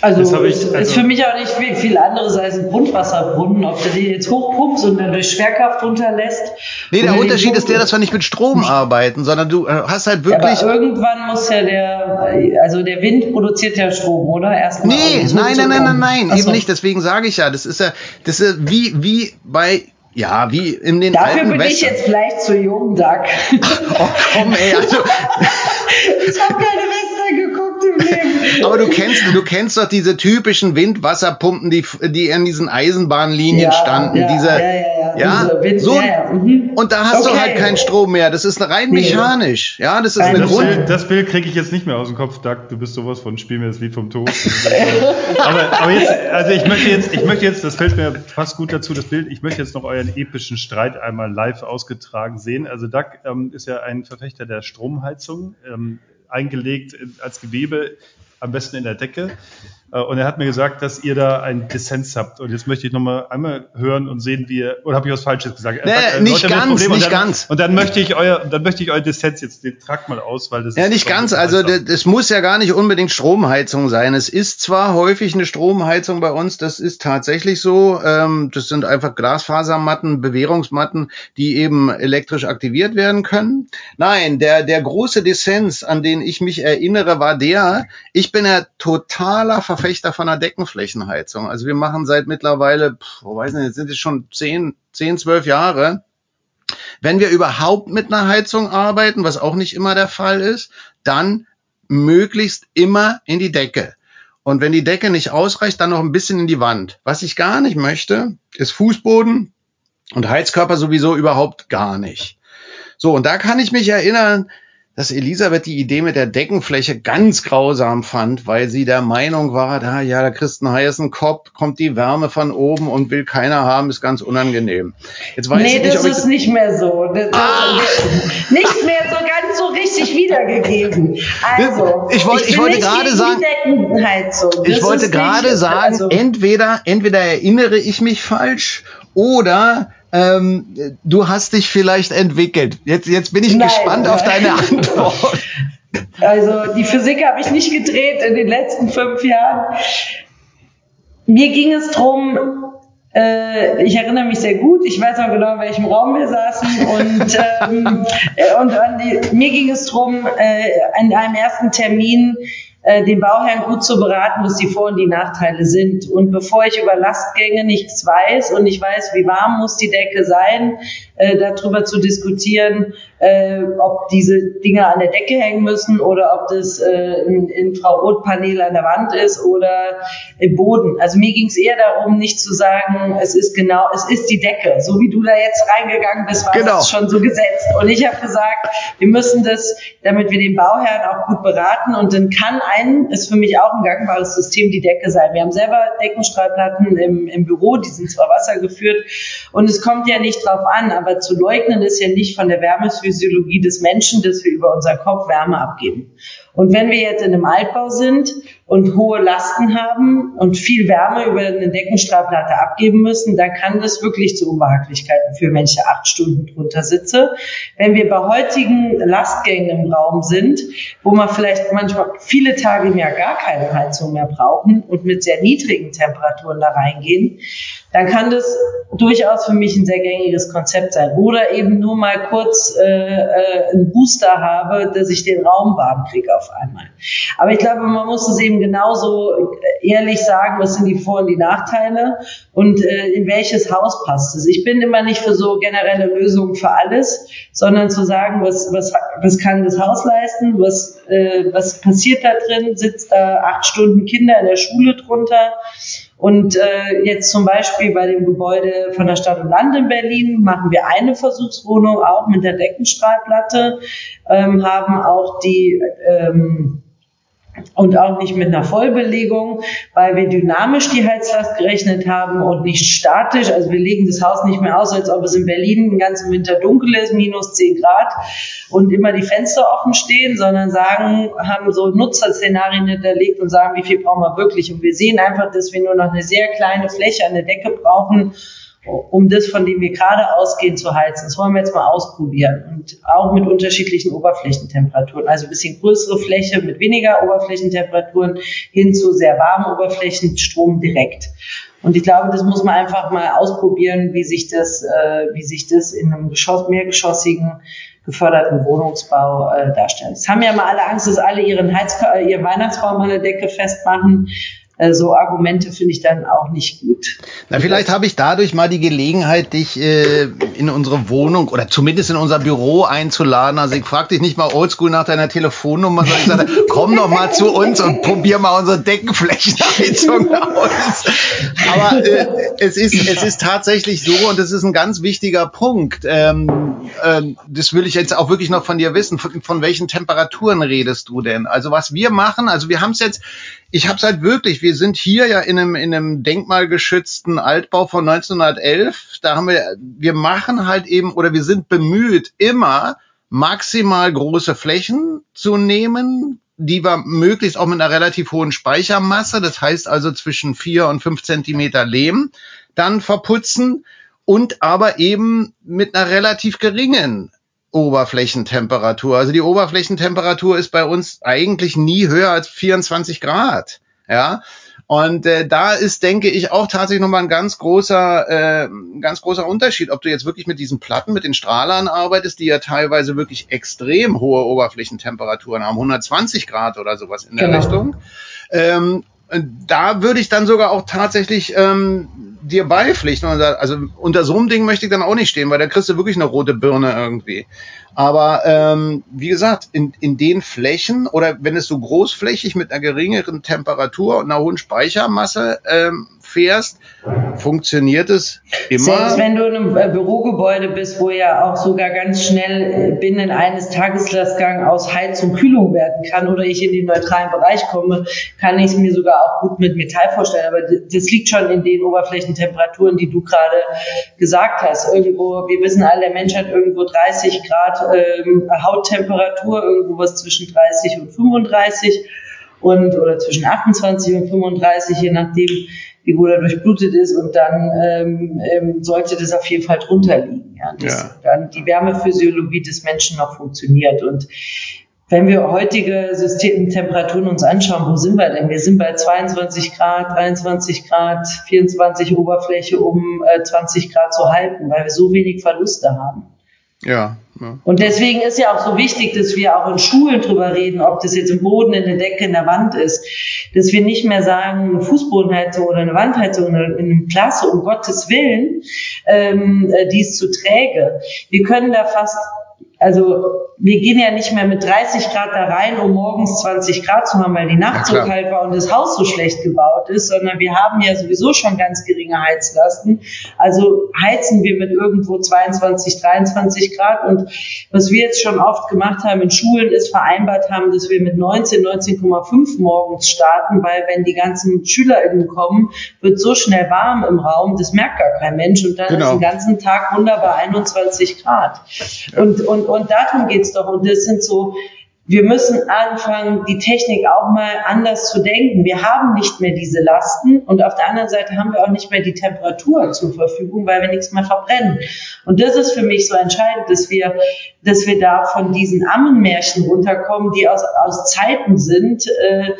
B: Also, ich, also ist für mich auch nicht viel, viel anderes als ein Grundwasserbrunnen, ob du die jetzt hochpumpst und dann durch Schwerkraft runterlässt.
C: Nee, der Unterschied ist der, dass wir nicht mit Strom arbeiten, sondern du äh, hast halt wirklich.
B: Aber irgendwann muss ja der, also der Wind produziert ja Strom, oder?
C: Erstmal. Nee, nein, nein, nein, nein, nein, eben nicht. Deswegen sage ich ja, das ist ja, das ist wie, wie bei ja, wie in den
B: Dafür alten bin Western. ich jetzt vielleicht zu jung, Duck.
C: oh komm, ey, also.
B: ich habe keine
C: Aber du kennst, du kennst doch diese typischen Windwasserpumpen, die, die in diesen Eisenbahnlinien ja, standen.
B: Ja,
C: diese,
B: ja, ja, ja.
C: ja, Wind, so, ja, mhm. Und da hast okay. du halt keinen Strom mehr. Das ist rein mechanisch. Ja, das ist
A: eine
C: das Grund.
A: Bild, das Bild kriege ich jetzt nicht mehr aus dem Kopf, Doug. Du bist sowas von Spiel mir das Lied vom Tod. aber, aber jetzt, also ich möchte jetzt, ich möchte jetzt, das fällt mir fast gut dazu, das Bild, ich möchte jetzt noch euren epischen Streit einmal live ausgetragen sehen. Also Doug ähm, ist ja ein Verfechter der Stromheizung, ähm, eingelegt als Gewebe, am besten in der Decke. Äh, und er hat mir gesagt, dass ihr da einen Dissens habt. Und jetzt möchte ich nochmal einmal hören und sehen, wie ihr, oder habe ich was Falsches gesagt?
C: Nee, sagt, nicht ganz, nicht
A: dann,
C: ganz.
A: Und dann möchte ich euer, dann möchte ich euer Dissens jetzt, den tragt mal aus, weil das
C: Ja, nicht ganz. Also, das muss ja gar nicht unbedingt Stromheizung sein. Es ist zwar häufig eine Stromheizung bei uns, das ist tatsächlich so. Ähm, das sind einfach Glasfasermatten, Bewährungsmatten, die eben elektrisch aktiviert werden können. Nein, der, der große Dissens, an den ich mich erinnere, war der, ich bin ja totaler Verfechter von einer Deckenflächenheizung. Also wir machen seit mittlerweile, pff, weiß nicht, jetzt sind es schon zehn, zehn, zwölf Jahre. Wenn wir überhaupt mit einer Heizung arbeiten, was auch nicht immer der Fall ist, dann möglichst immer in die Decke. Und wenn die Decke nicht ausreicht, dann noch ein bisschen in die Wand. Was ich gar nicht möchte, ist Fußboden und Heizkörper sowieso überhaupt gar nicht. So, und da kann ich mich erinnern, dass Elisabeth die Idee mit der Deckenfläche ganz grausam fand, weil sie der Meinung war, da, ja, da kriegst einen heißen Kopf, kommt die Wärme von oben und will keiner haben, ist ganz unangenehm.
B: Jetzt weiß nee, ich nicht, das ist nicht mehr so. Das ah. nicht mehr so ganz so richtig wiedergegeben. Also,
C: ich, wollte, ich, ich wollte gerade sagen, ich wollte gerade sagen, also, entweder, entweder erinnere ich mich falsch oder ähm, du hast dich vielleicht entwickelt. Jetzt, jetzt bin ich Nein, gespannt auf deine Antwort.
B: Also die Physik habe ich nicht gedreht in den letzten fünf Jahren. Mir ging es drum, äh, ich erinnere mich sehr gut, ich weiß noch genau, in welchem Raum wir saßen und, ähm, und die, mir ging es drum, äh, an einem ersten Termin äh, den Bauherrn gut zu beraten, was die Vor- und die Nachteile sind. Und bevor ich über Lastgänge nichts weiß und ich weiß, wie warm muss die Decke sein, äh, darüber zu diskutieren, äh, ob diese Dinge an der Decke hängen müssen oder ob das äh, ein Infrarotpanel an der Wand ist oder im Boden. Also mir ging es eher darum, nicht zu sagen, es ist genau, es ist die Decke. So wie du da jetzt reingegangen bist, war genau. das schon so gesetzt. Und ich habe gesagt, wir müssen das, damit wir den Bauherrn auch gut beraten und dann kann ein, ist für mich auch ein gangbares System, die Decke sein. Wir haben selber Deckenstrahlplatten im, im Büro, die sind zwar wassergeführt und es kommt ja nicht drauf an, aber zu leugnen ist ja nicht von der Wärmephysiologie des Menschen, dass wir über unser Kopf Wärme abgeben. Und wenn wir jetzt in einem Altbau sind und hohe Lasten haben und viel Wärme über eine Deckenstrahlplatte abgeben müssen, dann kann das wirklich zu Unbehaglichkeiten führen, wenn ich da acht Stunden drunter sitze. Wenn wir bei heutigen Lastgängen im Raum sind, wo man vielleicht manchmal viele Tage im Jahr gar keine Heizung mehr brauchen und mit sehr niedrigen Temperaturen da reingehen, dann kann das durchaus für mich ein sehr gängiges Konzept sein. Oder eben nur mal kurz äh, äh, einen Booster habe, dass ich den Raum warm kriege auf einmal. Aber ich glaube, man muss es eben genauso ehrlich sagen, was sind die Vor- und die Nachteile und äh, in welches Haus passt es. Ich bin immer nicht für so generelle Lösungen für alles, sondern zu sagen, was, was, was kann das Haus leisten, was, äh, was passiert da drin, sitzt da acht Stunden Kinder in der Schule drunter und äh, jetzt zum Beispiel bei dem Gebäude von der Stadt und Land in Berlin machen wir eine Versuchswohnung auch mit der Deckenstrahlplatte, ähm, haben auch die ähm, und auch nicht mit einer Vollbelegung, weil wir dynamisch die Heizlast gerechnet haben und nicht statisch. Also wir legen das Haus nicht mehr aus, als ob es in Berlin den ganzen Winter dunkel ist, minus 10 Grad und immer die Fenster offen stehen, sondern sagen, haben so Nutzerszenarien hinterlegt und sagen, wie viel brauchen wir wirklich. Und wir sehen einfach, dass wir nur noch eine sehr kleine Fläche an der Decke brauchen, um das, von dem wir gerade ausgehen, zu heizen. Das wollen wir jetzt mal ausprobieren. Und auch mit unterschiedlichen Oberflächentemperaturen. Also ein bisschen größere Fläche mit weniger Oberflächentemperaturen hin zu sehr warmen Oberflächenstrom direkt. Und ich glaube, das muss man einfach mal ausprobieren, wie sich das, äh, wie sich das in einem Geschoss, mehrgeschossigen geförderten Wohnungsbau äh, darstellt. Es haben ja mal alle Angst, dass alle ihren, Heiz äh, ihren Weihnachtsbaum an der Decke festmachen. Äh, so Argumente finde ich dann auch nicht gut.
C: Na, vielleicht habe ich dadurch mal die Gelegenheit, dich äh, in unsere Wohnung oder zumindest in unser Büro einzuladen. Also ich frage dich nicht mal oldschool nach deiner Telefonnummer, sondern ich sage, komm doch mal zu uns und probier mal unsere Deckenflächenheizung aus. Aber äh, es, ist, es ist tatsächlich so und das ist ein ganz wichtiger Punkt. Ähm, äh, das will ich jetzt auch wirklich noch von dir wissen. Von, von welchen Temperaturen redest du denn? Also was wir machen, also wir haben es jetzt ich habe es halt wirklich, wir sind hier ja in einem, in einem denkmalgeschützten Altbau von 1911. Da haben wir, wir machen halt eben oder wir sind bemüht, immer maximal große Flächen zu nehmen, die wir möglichst auch mit einer relativ hohen Speichermasse, das heißt also zwischen vier und fünf Zentimeter Lehm, dann verputzen und aber eben mit einer relativ geringen Oberflächentemperatur. Also die Oberflächentemperatur ist bei uns eigentlich nie höher als 24 Grad. Ja. Und äh, da ist, denke ich, auch tatsächlich nochmal ein ganz großer, äh, ganz großer Unterschied, ob du jetzt wirklich mit diesen Platten, mit den Strahlern arbeitest, die ja teilweise wirklich extrem hohe Oberflächentemperaturen haben, 120 Grad oder sowas in der genau. Richtung. Ähm, da würde ich dann sogar auch tatsächlich ähm, dir beipflichten also unter so einem Ding möchte ich dann auch nicht stehen, weil da kriegst du wirklich eine rote Birne irgendwie. Aber ähm, wie gesagt, in, in den Flächen oder wenn es so großflächig mit einer geringeren Temperatur und einer hohen Speichermasse ähm, fährst, funktioniert es immer.
B: Selbst wenn du in einem äh, Bürogebäude bist, wo ja auch sogar ganz schnell äh, binnen eines Tageslastgang aus Heizung Kühlung werden kann oder ich in den neutralen Bereich komme, kann ich es mir sogar auch gut mit Metall vorstellen. Aber das liegt schon in den Oberflächentemperaturen, die du gerade gesagt hast. Irgendwo, wir wissen alle, der Mensch hat irgendwo 30 Grad ähm, Hauttemperatur, irgendwo was zwischen 30 und 35 und oder zwischen 28 und 35, je nachdem, wie gut er durchblutet ist und dann ähm, ähm, sollte das auf jeden Fall drunter liegen. Ja, dass ja. dann die Wärmephysiologie des Menschen noch funktioniert und wenn wir heutige Systemtemperaturen uns anschauen, wo sind wir denn? Wir sind bei 22 Grad, 23 Grad, 24 Oberfläche, um äh, 20 Grad zu halten, weil wir so wenig Verluste haben. Ja, Und deswegen ist ja auch so wichtig, dass wir auch in Schulen drüber reden, ob das jetzt im Boden, in der Decke, in der Wand ist, dass wir nicht mehr sagen, eine Fußbodenheizung oder eine Wandheizung in einer Klasse, um Gottes Willen, ähm, äh, die ist zu träge. Wir können da fast also wir gehen ja nicht mehr mit 30 Grad da rein, um morgens 20 Grad zu haben, weil die Nacht ja, so kalt war und das Haus so schlecht gebaut ist, sondern wir haben ja sowieso schon ganz geringe Heizlasten. Also heizen wir mit irgendwo 22, 23 Grad. Und was wir jetzt schon oft gemacht haben in Schulen, ist vereinbart haben, dass wir mit 19, 19,5 morgens starten, weil wenn die ganzen SchülerInnen kommen, wird so schnell warm im Raum, das merkt gar kein Mensch. Und dann genau. ist den ganzen Tag wunderbar 21 Grad. Und, und und darum geht's doch. Und das sind so, wir müssen anfangen, die Technik auch mal anders zu denken. Wir haben nicht mehr diese Lasten und auf der anderen Seite haben wir auch nicht mehr die Temperatur zur Verfügung, weil wir nichts mehr verbrennen. Und das ist für mich so entscheidend, dass wir, dass wir da von diesen Ammenmärchen runterkommen, die aus, aus Zeiten sind, äh,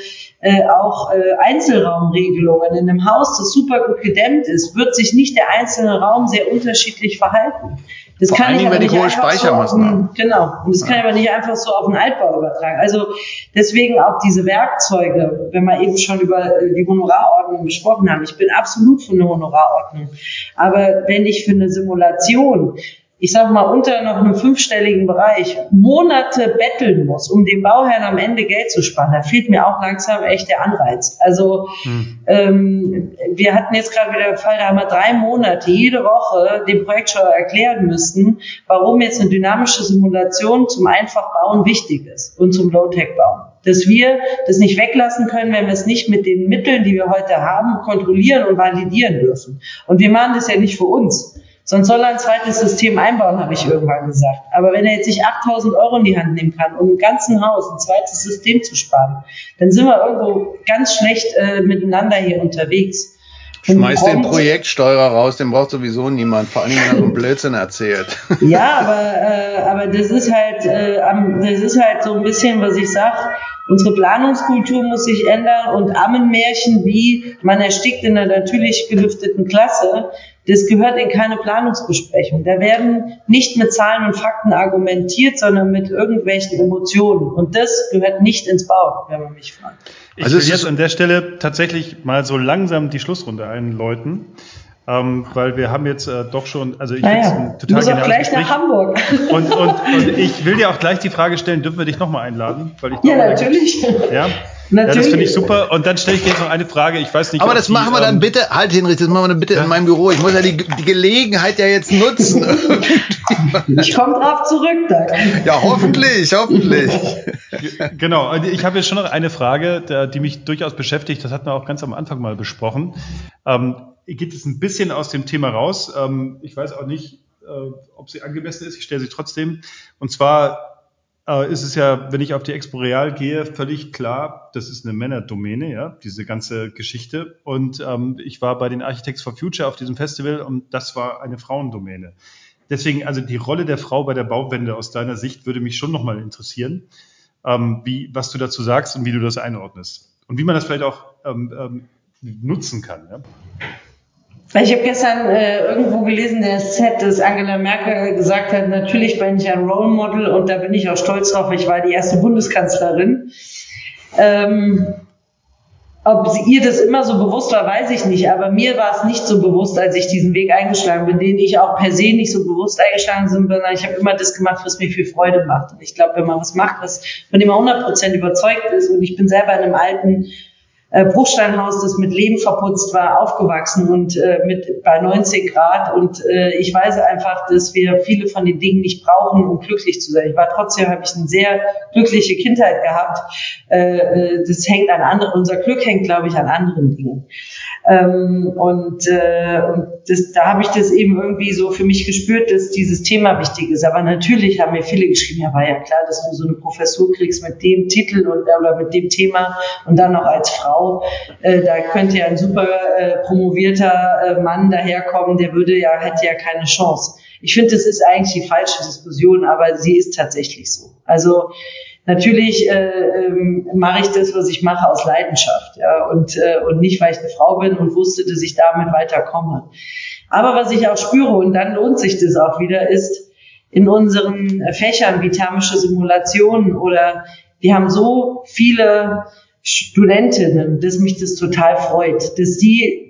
B: äh, auch äh, Einzelraumregelungen. In einem Haus, das super gut gedämmt ist, wird sich nicht der einzelne Raum sehr unterschiedlich verhalten. Das Vor kann ich aber nicht hohe Speichermassen so einen, Genau. Und das kann ich aber nicht einfach so auf den Altbau übertragen. Also deswegen auch diese Werkzeuge, wenn wir eben schon über die Honorarordnung gesprochen haben. Ich bin absolut für eine Honorarordnung. Aber wenn ich für eine Simulation ich sag mal, unter noch einem fünfstelligen Bereich Monate betteln muss, um dem Bauherrn am Ende Geld zu sparen, da fehlt mir auch langsam echt der Anreiz. Also hm. ähm, wir hatten jetzt gerade wieder den Fall, da haben wir drei Monate jede Woche dem Projektsteuer erklären müssen, warum jetzt eine dynamische Simulation zum Einfachbauen wichtig ist und zum Low-Tech-Bauen dass wir das nicht weglassen können, wenn wir es nicht mit den Mitteln, die wir heute haben, kontrollieren und validieren dürfen. Und wir machen das ja nicht für uns. Sonst soll er ein zweites System einbauen, habe ich irgendwann gesagt. Aber wenn er jetzt sich 8000 Euro in die Hand nehmen kann, um im ganzen Haus ein zweites System zu sparen, dann sind wir irgendwo ganz schlecht äh, miteinander hier unterwegs.
C: Schmeiß den Projektsteuerer raus, den braucht sowieso niemand, vor allem wenn er so einen Blödsinn erzählt.
B: Ja, aber, äh, aber das ist halt, äh, das ist halt so ein bisschen, was ich sage, unsere Planungskultur muss sich ändern und Ammenmärchen wie man erstickt in einer natürlich gelüfteten Klasse, das gehört in keine Planungsbesprechung. Da werden nicht mit Zahlen und Fakten argumentiert, sondern mit irgendwelchen Emotionen. Und das gehört nicht ins Bau, wenn man mich fragt.
A: Ich also will jetzt an der Stelle tatsächlich mal so langsam die Schlussrunde einläuten. Ähm, weil wir haben jetzt äh, doch schon, also ich naja,
B: ein total muss auch gleich Gespräch. nach Hamburg.
A: Und, und, und ich will dir auch gleich die Frage stellen, dürfen wir dich nochmal einladen?
B: Weil ich glaube, ja, natürlich.
A: Ja, Natürlich. Ja, das finde ich super. Und dann stelle ich dir jetzt noch eine Frage. Ich weiß nicht.
C: Aber das die, machen wir dann ähm, bitte, halt Hinrich, das machen wir dann bitte ja. in meinem Büro. Ich muss ja die, die Gelegenheit ja jetzt nutzen.
B: ich komme drauf zurück dann.
C: Ja, hoffentlich, hoffentlich.
A: genau. Ich habe jetzt schon noch eine Frage, die mich durchaus beschäftigt. Das hatten wir auch ganz am Anfang mal besprochen. Ähm, geht es ein bisschen aus dem Thema raus. Ähm, ich weiß auch nicht, äh, ob sie angemessen ist. Ich stelle sie trotzdem. Und zwar äh, ist es ja, wenn ich auf die Expo Real gehe, völlig klar, das ist eine Männerdomäne, ja, diese ganze Geschichte. Und ähm, ich war bei den Architects for Future auf diesem Festival und das war eine Frauendomäne. Deswegen, also die Rolle der Frau bei der Bauwende aus deiner Sicht würde mich schon nochmal interessieren, ähm, wie, was du dazu sagst und wie du das einordnest. Und wie man das vielleicht auch ähm, ähm, nutzen kann. Ja?
B: Ich habe gestern äh, irgendwo gelesen, der Set, dass Angela Merkel gesagt hat, natürlich bin ich ein Role Model und da bin ich auch stolz drauf, ich war die erste Bundeskanzlerin. Ähm, ob sie, ihr das immer so bewusst war, weiß ich nicht, aber mir war es nicht so bewusst, als ich diesen Weg eingeschlagen bin, den ich auch per se nicht so bewusst eingeschlagen bin, sondern ich habe immer das gemacht, was mir viel Freude macht. Und ich glaube, wenn man was macht, was von dem man 100% überzeugt ist, und ich bin selber in einem alten äh, Bruchsteinhaus, das mit Lehm verputzt war, aufgewachsen und äh, mit bei 90 Grad. Und äh, ich weiß einfach, dass wir viele von den Dingen nicht brauchen, um glücklich zu sein. Ich war trotzdem, habe ich eine sehr glückliche Kindheit gehabt. Äh, äh das hängt an anderen, unser Glück hängt, glaube ich, an anderen Dingen. Ähm, und äh, und das, da habe ich das eben irgendwie so für mich gespürt, dass dieses Thema wichtig ist. Aber natürlich haben mir viele geschrieben, ja, war ja klar, dass du so eine Professur kriegst mit dem Titel und oder mit dem Thema und dann noch als Frau. Äh, da könnte ja ein super äh, promovierter äh, Mann daherkommen, der würde ja, hätte ja keine Chance. Ich finde, das ist eigentlich die falsche Diskussion, aber sie ist tatsächlich so. Also Natürlich äh, ähm, mache ich das, was ich mache, aus Leidenschaft, ja, und, äh, und nicht, weil ich eine Frau bin und wusste, dass ich damit weiterkomme. Aber was ich auch spüre, und dann lohnt sich das auch wieder, ist, in unseren Fächern wie thermische Simulationen oder wir haben so viele Studentinnen, dass mich das total freut, dass die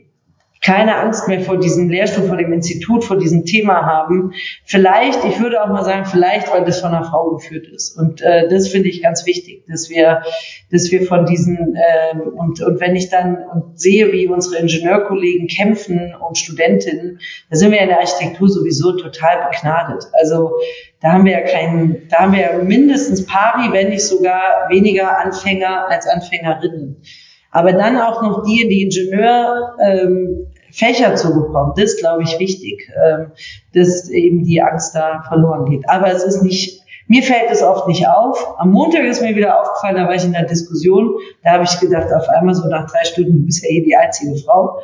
B: keine Angst mehr vor diesem Lehrstuhl, vor dem Institut, vor diesem Thema haben. Vielleicht, ich würde auch mal sagen, vielleicht, weil das von einer Frau geführt ist. Und äh, das finde ich ganz wichtig, dass wir, dass wir von diesen ähm, und und wenn ich dann und sehe, wie unsere Ingenieurkollegen kämpfen um Studentinnen, da sind wir in der Architektur sowieso total begnadet. Also da haben wir ja keinen, da haben wir ja mindestens pari, wenn nicht sogar weniger Anfänger als Anfängerinnen. Aber dann auch noch in die Ingenieur ähm, Fächer zu bekommen, das ist, glaube ich, wichtig, ähm, dass eben die Angst da verloren geht. Aber es ist nicht, mir fällt es oft nicht auf. Am Montag ist mir wieder aufgefallen, da war ich in der Diskussion, da habe ich gedacht, auf einmal so nach drei Stunden, du bist ja eh die einzige Frau.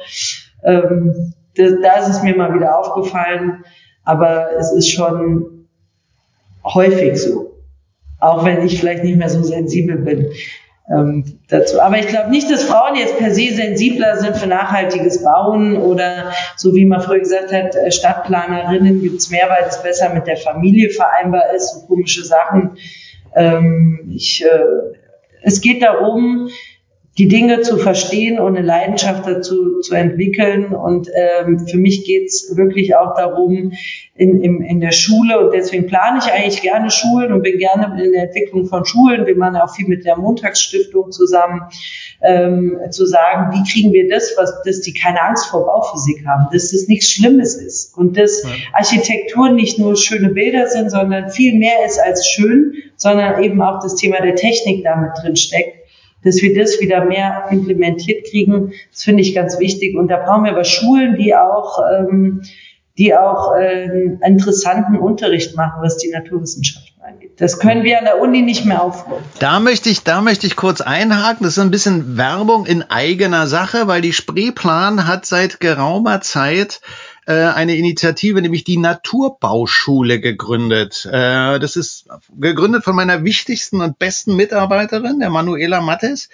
B: Ähm, da, da ist es mir mal wieder aufgefallen, aber es ist schon häufig so. Auch wenn ich vielleicht nicht mehr so sensibel bin ähm, dazu. Aber ich glaube nicht, dass Frauen jetzt per se sensibler sind für nachhaltiges Bauen oder so wie man früher gesagt hat, äh, Stadtplanerinnen gibt's mehr, weil es besser mit der Familie vereinbar ist, so komische Sachen. Ähm, ich, äh, es geht darum, die Dinge zu verstehen und eine Leidenschaft dazu zu entwickeln. Und ähm, für mich geht's wirklich auch darum, in, in, in der Schule, und deswegen plane ich eigentlich gerne Schulen und bin gerne in der Entwicklung von Schulen. Wir machen auch viel mit der Montagsstiftung zusammen, ähm, zu sagen, wie kriegen wir das, was, dass die keine Angst vor Bauphysik haben, dass das nichts Schlimmes ist und dass Architektur nicht nur schöne Bilder sind, sondern viel mehr ist als schön, sondern eben auch das Thema der Technik damit drin steckt dass wir das wieder mehr implementiert kriegen. Das finde ich ganz wichtig. Und da brauchen wir aber Schulen, die auch, ähm, die auch äh, interessanten Unterricht machen, was die Naturwissenschaften angeht. Das können wir an der Uni nicht mehr aufholen.
C: Da möchte ich, da möchte ich kurz einhaken. Das ist ein bisschen Werbung in eigener Sache, weil die Spreeplan hat seit geraumer Zeit äh, eine Initiative, nämlich die Naturbauschule gegründet. Äh, das ist gegründet von meiner wichtigsten und besten Mitarbeiterin, der Manuela Mattes.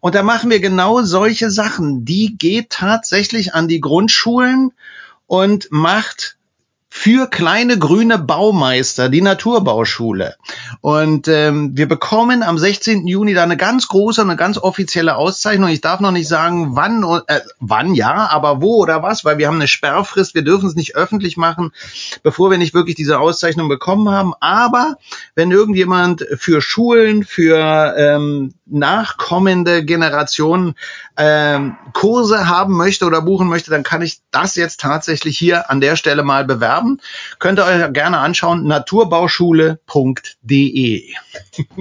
C: Und da machen wir genau solche Sachen. Die geht tatsächlich an die Grundschulen und macht für kleine grüne Baumeister, die Naturbauschule. Und ähm, wir bekommen am 16. Juni da eine ganz große, eine ganz offizielle Auszeichnung. Ich darf noch nicht sagen, wann, äh, wann ja, aber wo oder was, weil wir haben eine Sperrfrist. Wir dürfen es nicht öffentlich machen, bevor wir nicht wirklich diese Auszeichnung bekommen haben. Aber wenn irgendjemand für Schulen, für ähm, nachkommende Generationen ähm, Kurse haben möchte oder buchen möchte, dann kann ich das jetzt tatsächlich hier an der Stelle mal bewerben. Könnt ihr euch gerne anschauen, naturbauschule.de.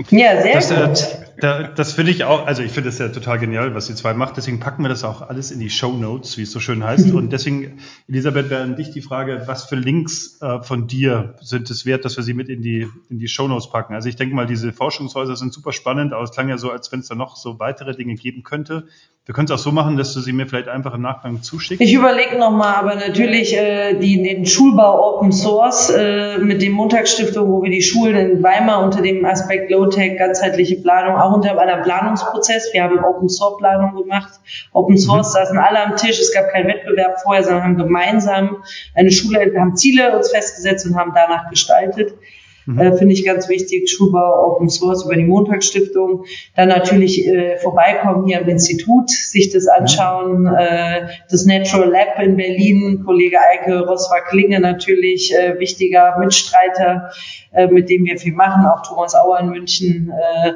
B: Ja, sehr
A: das,
B: gut.
A: Äh, da, das finde ich auch, also ich finde das ja total genial, was ihr zwei macht. Deswegen packen wir das auch alles in die Show Notes, wie es so schön heißt. Und deswegen, Elisabeth, wäre an dich die Frage, was für Links äh, von dir sind es wert, dass wir sie mit in die, in die Show Notes packen? Also ich denke mal, diese Forschungshäuser sind super spannend, aber es klang ja so, als wenn es da noch so weitere Dinge geben könnte. Wir können es auch so machen, dass du sie mir vielleicht einfach im Nachgang zuschickst.
B: Ich überlege nochmal, aber natürlich äh, die, den Schulbau Open Source äh, mit dem Montagsstiftung, wo wir die Schulen in Weimar unter dem Aspekt Low-Tech, ganzheitliche Planung, auch unter einem Planungsprozess. Wir haben Open Source Planung gemacht. Open Source mhm. saßen alle am Tisch. Es gab keinen Wettbewerb vorher, sondern haben gemeinsam eine Schule, haben Ziele uns festgesetzt und haben danach gestaltet. Mhm. Äh, Finde ich ganz wichtig. Schulbau Open Source über die Montagsstiftung. Dann natürlich äh, vorbeikommen hier im Institut, sich das anschauen. Mhm. Äh, das Natural Lab in Berlin, Kollege Eike Roswa-Klinge natürlich, äh, wichtiger Mitstreiter, äh, mit dem wir viel machen. Auch Thomas Auer in München. Äh,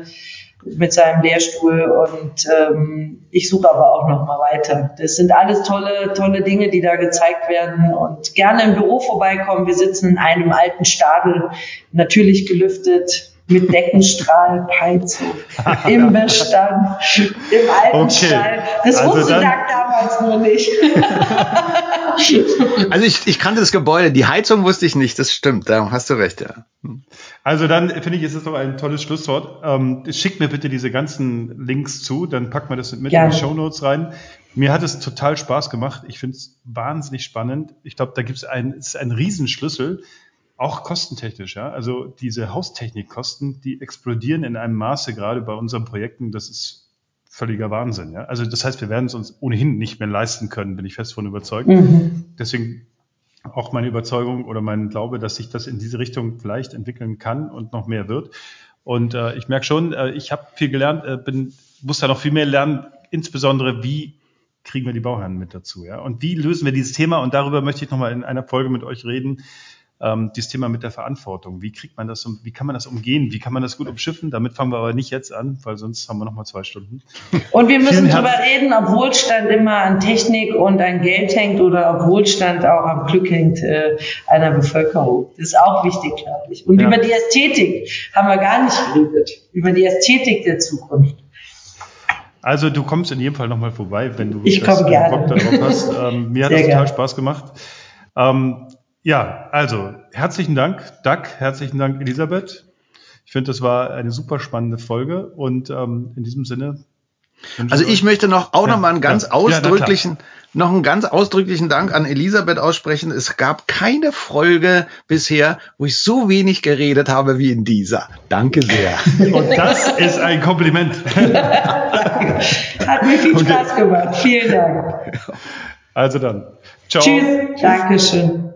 B: mit seinem Lehrstuhl und ähm, ich suche aber auch noch mal weiter. Das sind alles tolle, tolle Dinge, die da gezeigt werden und gerne im Büro vorbeikommen. Wir sitzen in einem alten Stadel, natürlich gelüftet, mit Deckenstrahlheizung im Bestand, im alten okay. Stall. Das also wusste Doug damals nur nicht.
C: also ich, ich kannte das Gebäude, die Heizung wusste ich nicht, das stimmt, da hast du recht, ja.
A: Also dann finde ich, ist es doch ein tolles Schlusswort. Ähm, schickt mir bitte diese ganzen Links zu, dann packen wir das mit Gerne. in die Show Notes rein. Mir hat es total Spaß gemacht. Ich finde es wahnsinnig spannend. Ich glaube, da gibt es ein, es ist ein Riesenschlüssel auch kostentechnisch, ja. Also diese Haustechnikkosten, die explodieren in einem Maße gerade bei unseren Projekten, das ist völliger Wahnsinn, ja. Also das heißt, wir werden es uns ohnehin nicht mehr leisten können, bin ich fest von überzeugt. Mhm. Deswegen auch meine Überzeugung oder mein Glaube, dass sich das in diese Richtung vielleicht entwickeln kann und noch mehr wird. Und äh, ich merke schon, äh, ich habe viel gelernt, äh, bin, muss da noch viel mehr lernen, insbesondere wie kriegen wir die Bauherren mit dazu, ja? Und wie lösen wir dieses Thema? Und darüber möchte ich nochmal in einer Folge mit euch reden, ähm, dieses Thema mit der Verantwortung. Wie kriegt man das, wie kann man das umgehen? Wie kann man das gut umschiffen? Damit fangen wir aber nicht jetzt an, weil sonst haben wir noch mal zwei Stunden.
B: Und wir müssen drüber reden, ob Wohlstand immer an Technik und an Geld hängt oder ob Wohlstand auch am Glück hängt äh, einer Bevölkerung. Das ist auch wichtig, glaube ich. Und ja. über die Ästhetik haben wir gar nicht geredet. Über die Ästhetik der Zukunft.
A: Also du kommst in jedem Fall nochmal vorbei, wenn du
B: ich das gerne.
A: Bock darauf hast. Ähm, mir hat das total. Spaß gemacht. Ähm, ja, also herzlichen Dank, Doug, herzlichen Dank, Elisabeth. Ich finde, das war eine super spannende Folge und ähm, in diesem Sinne.
C: Also ich möchte noch auch ja, noch mal einen ganz ja, ausdrücklichen, ja, noch einen ganz ausdrücklichen Dank an Elisabeth aussprechen. Es gab keine Folge bisher, wo ich so wenig geredet habe wie in dieser. Danke sehr.
A: Und das ist ein Kompliment.
B: Hat mir viel Spaß gemacht. Vielen Dank.
A: Also dann.
B: Ciao. Tschüss. Dankeschön.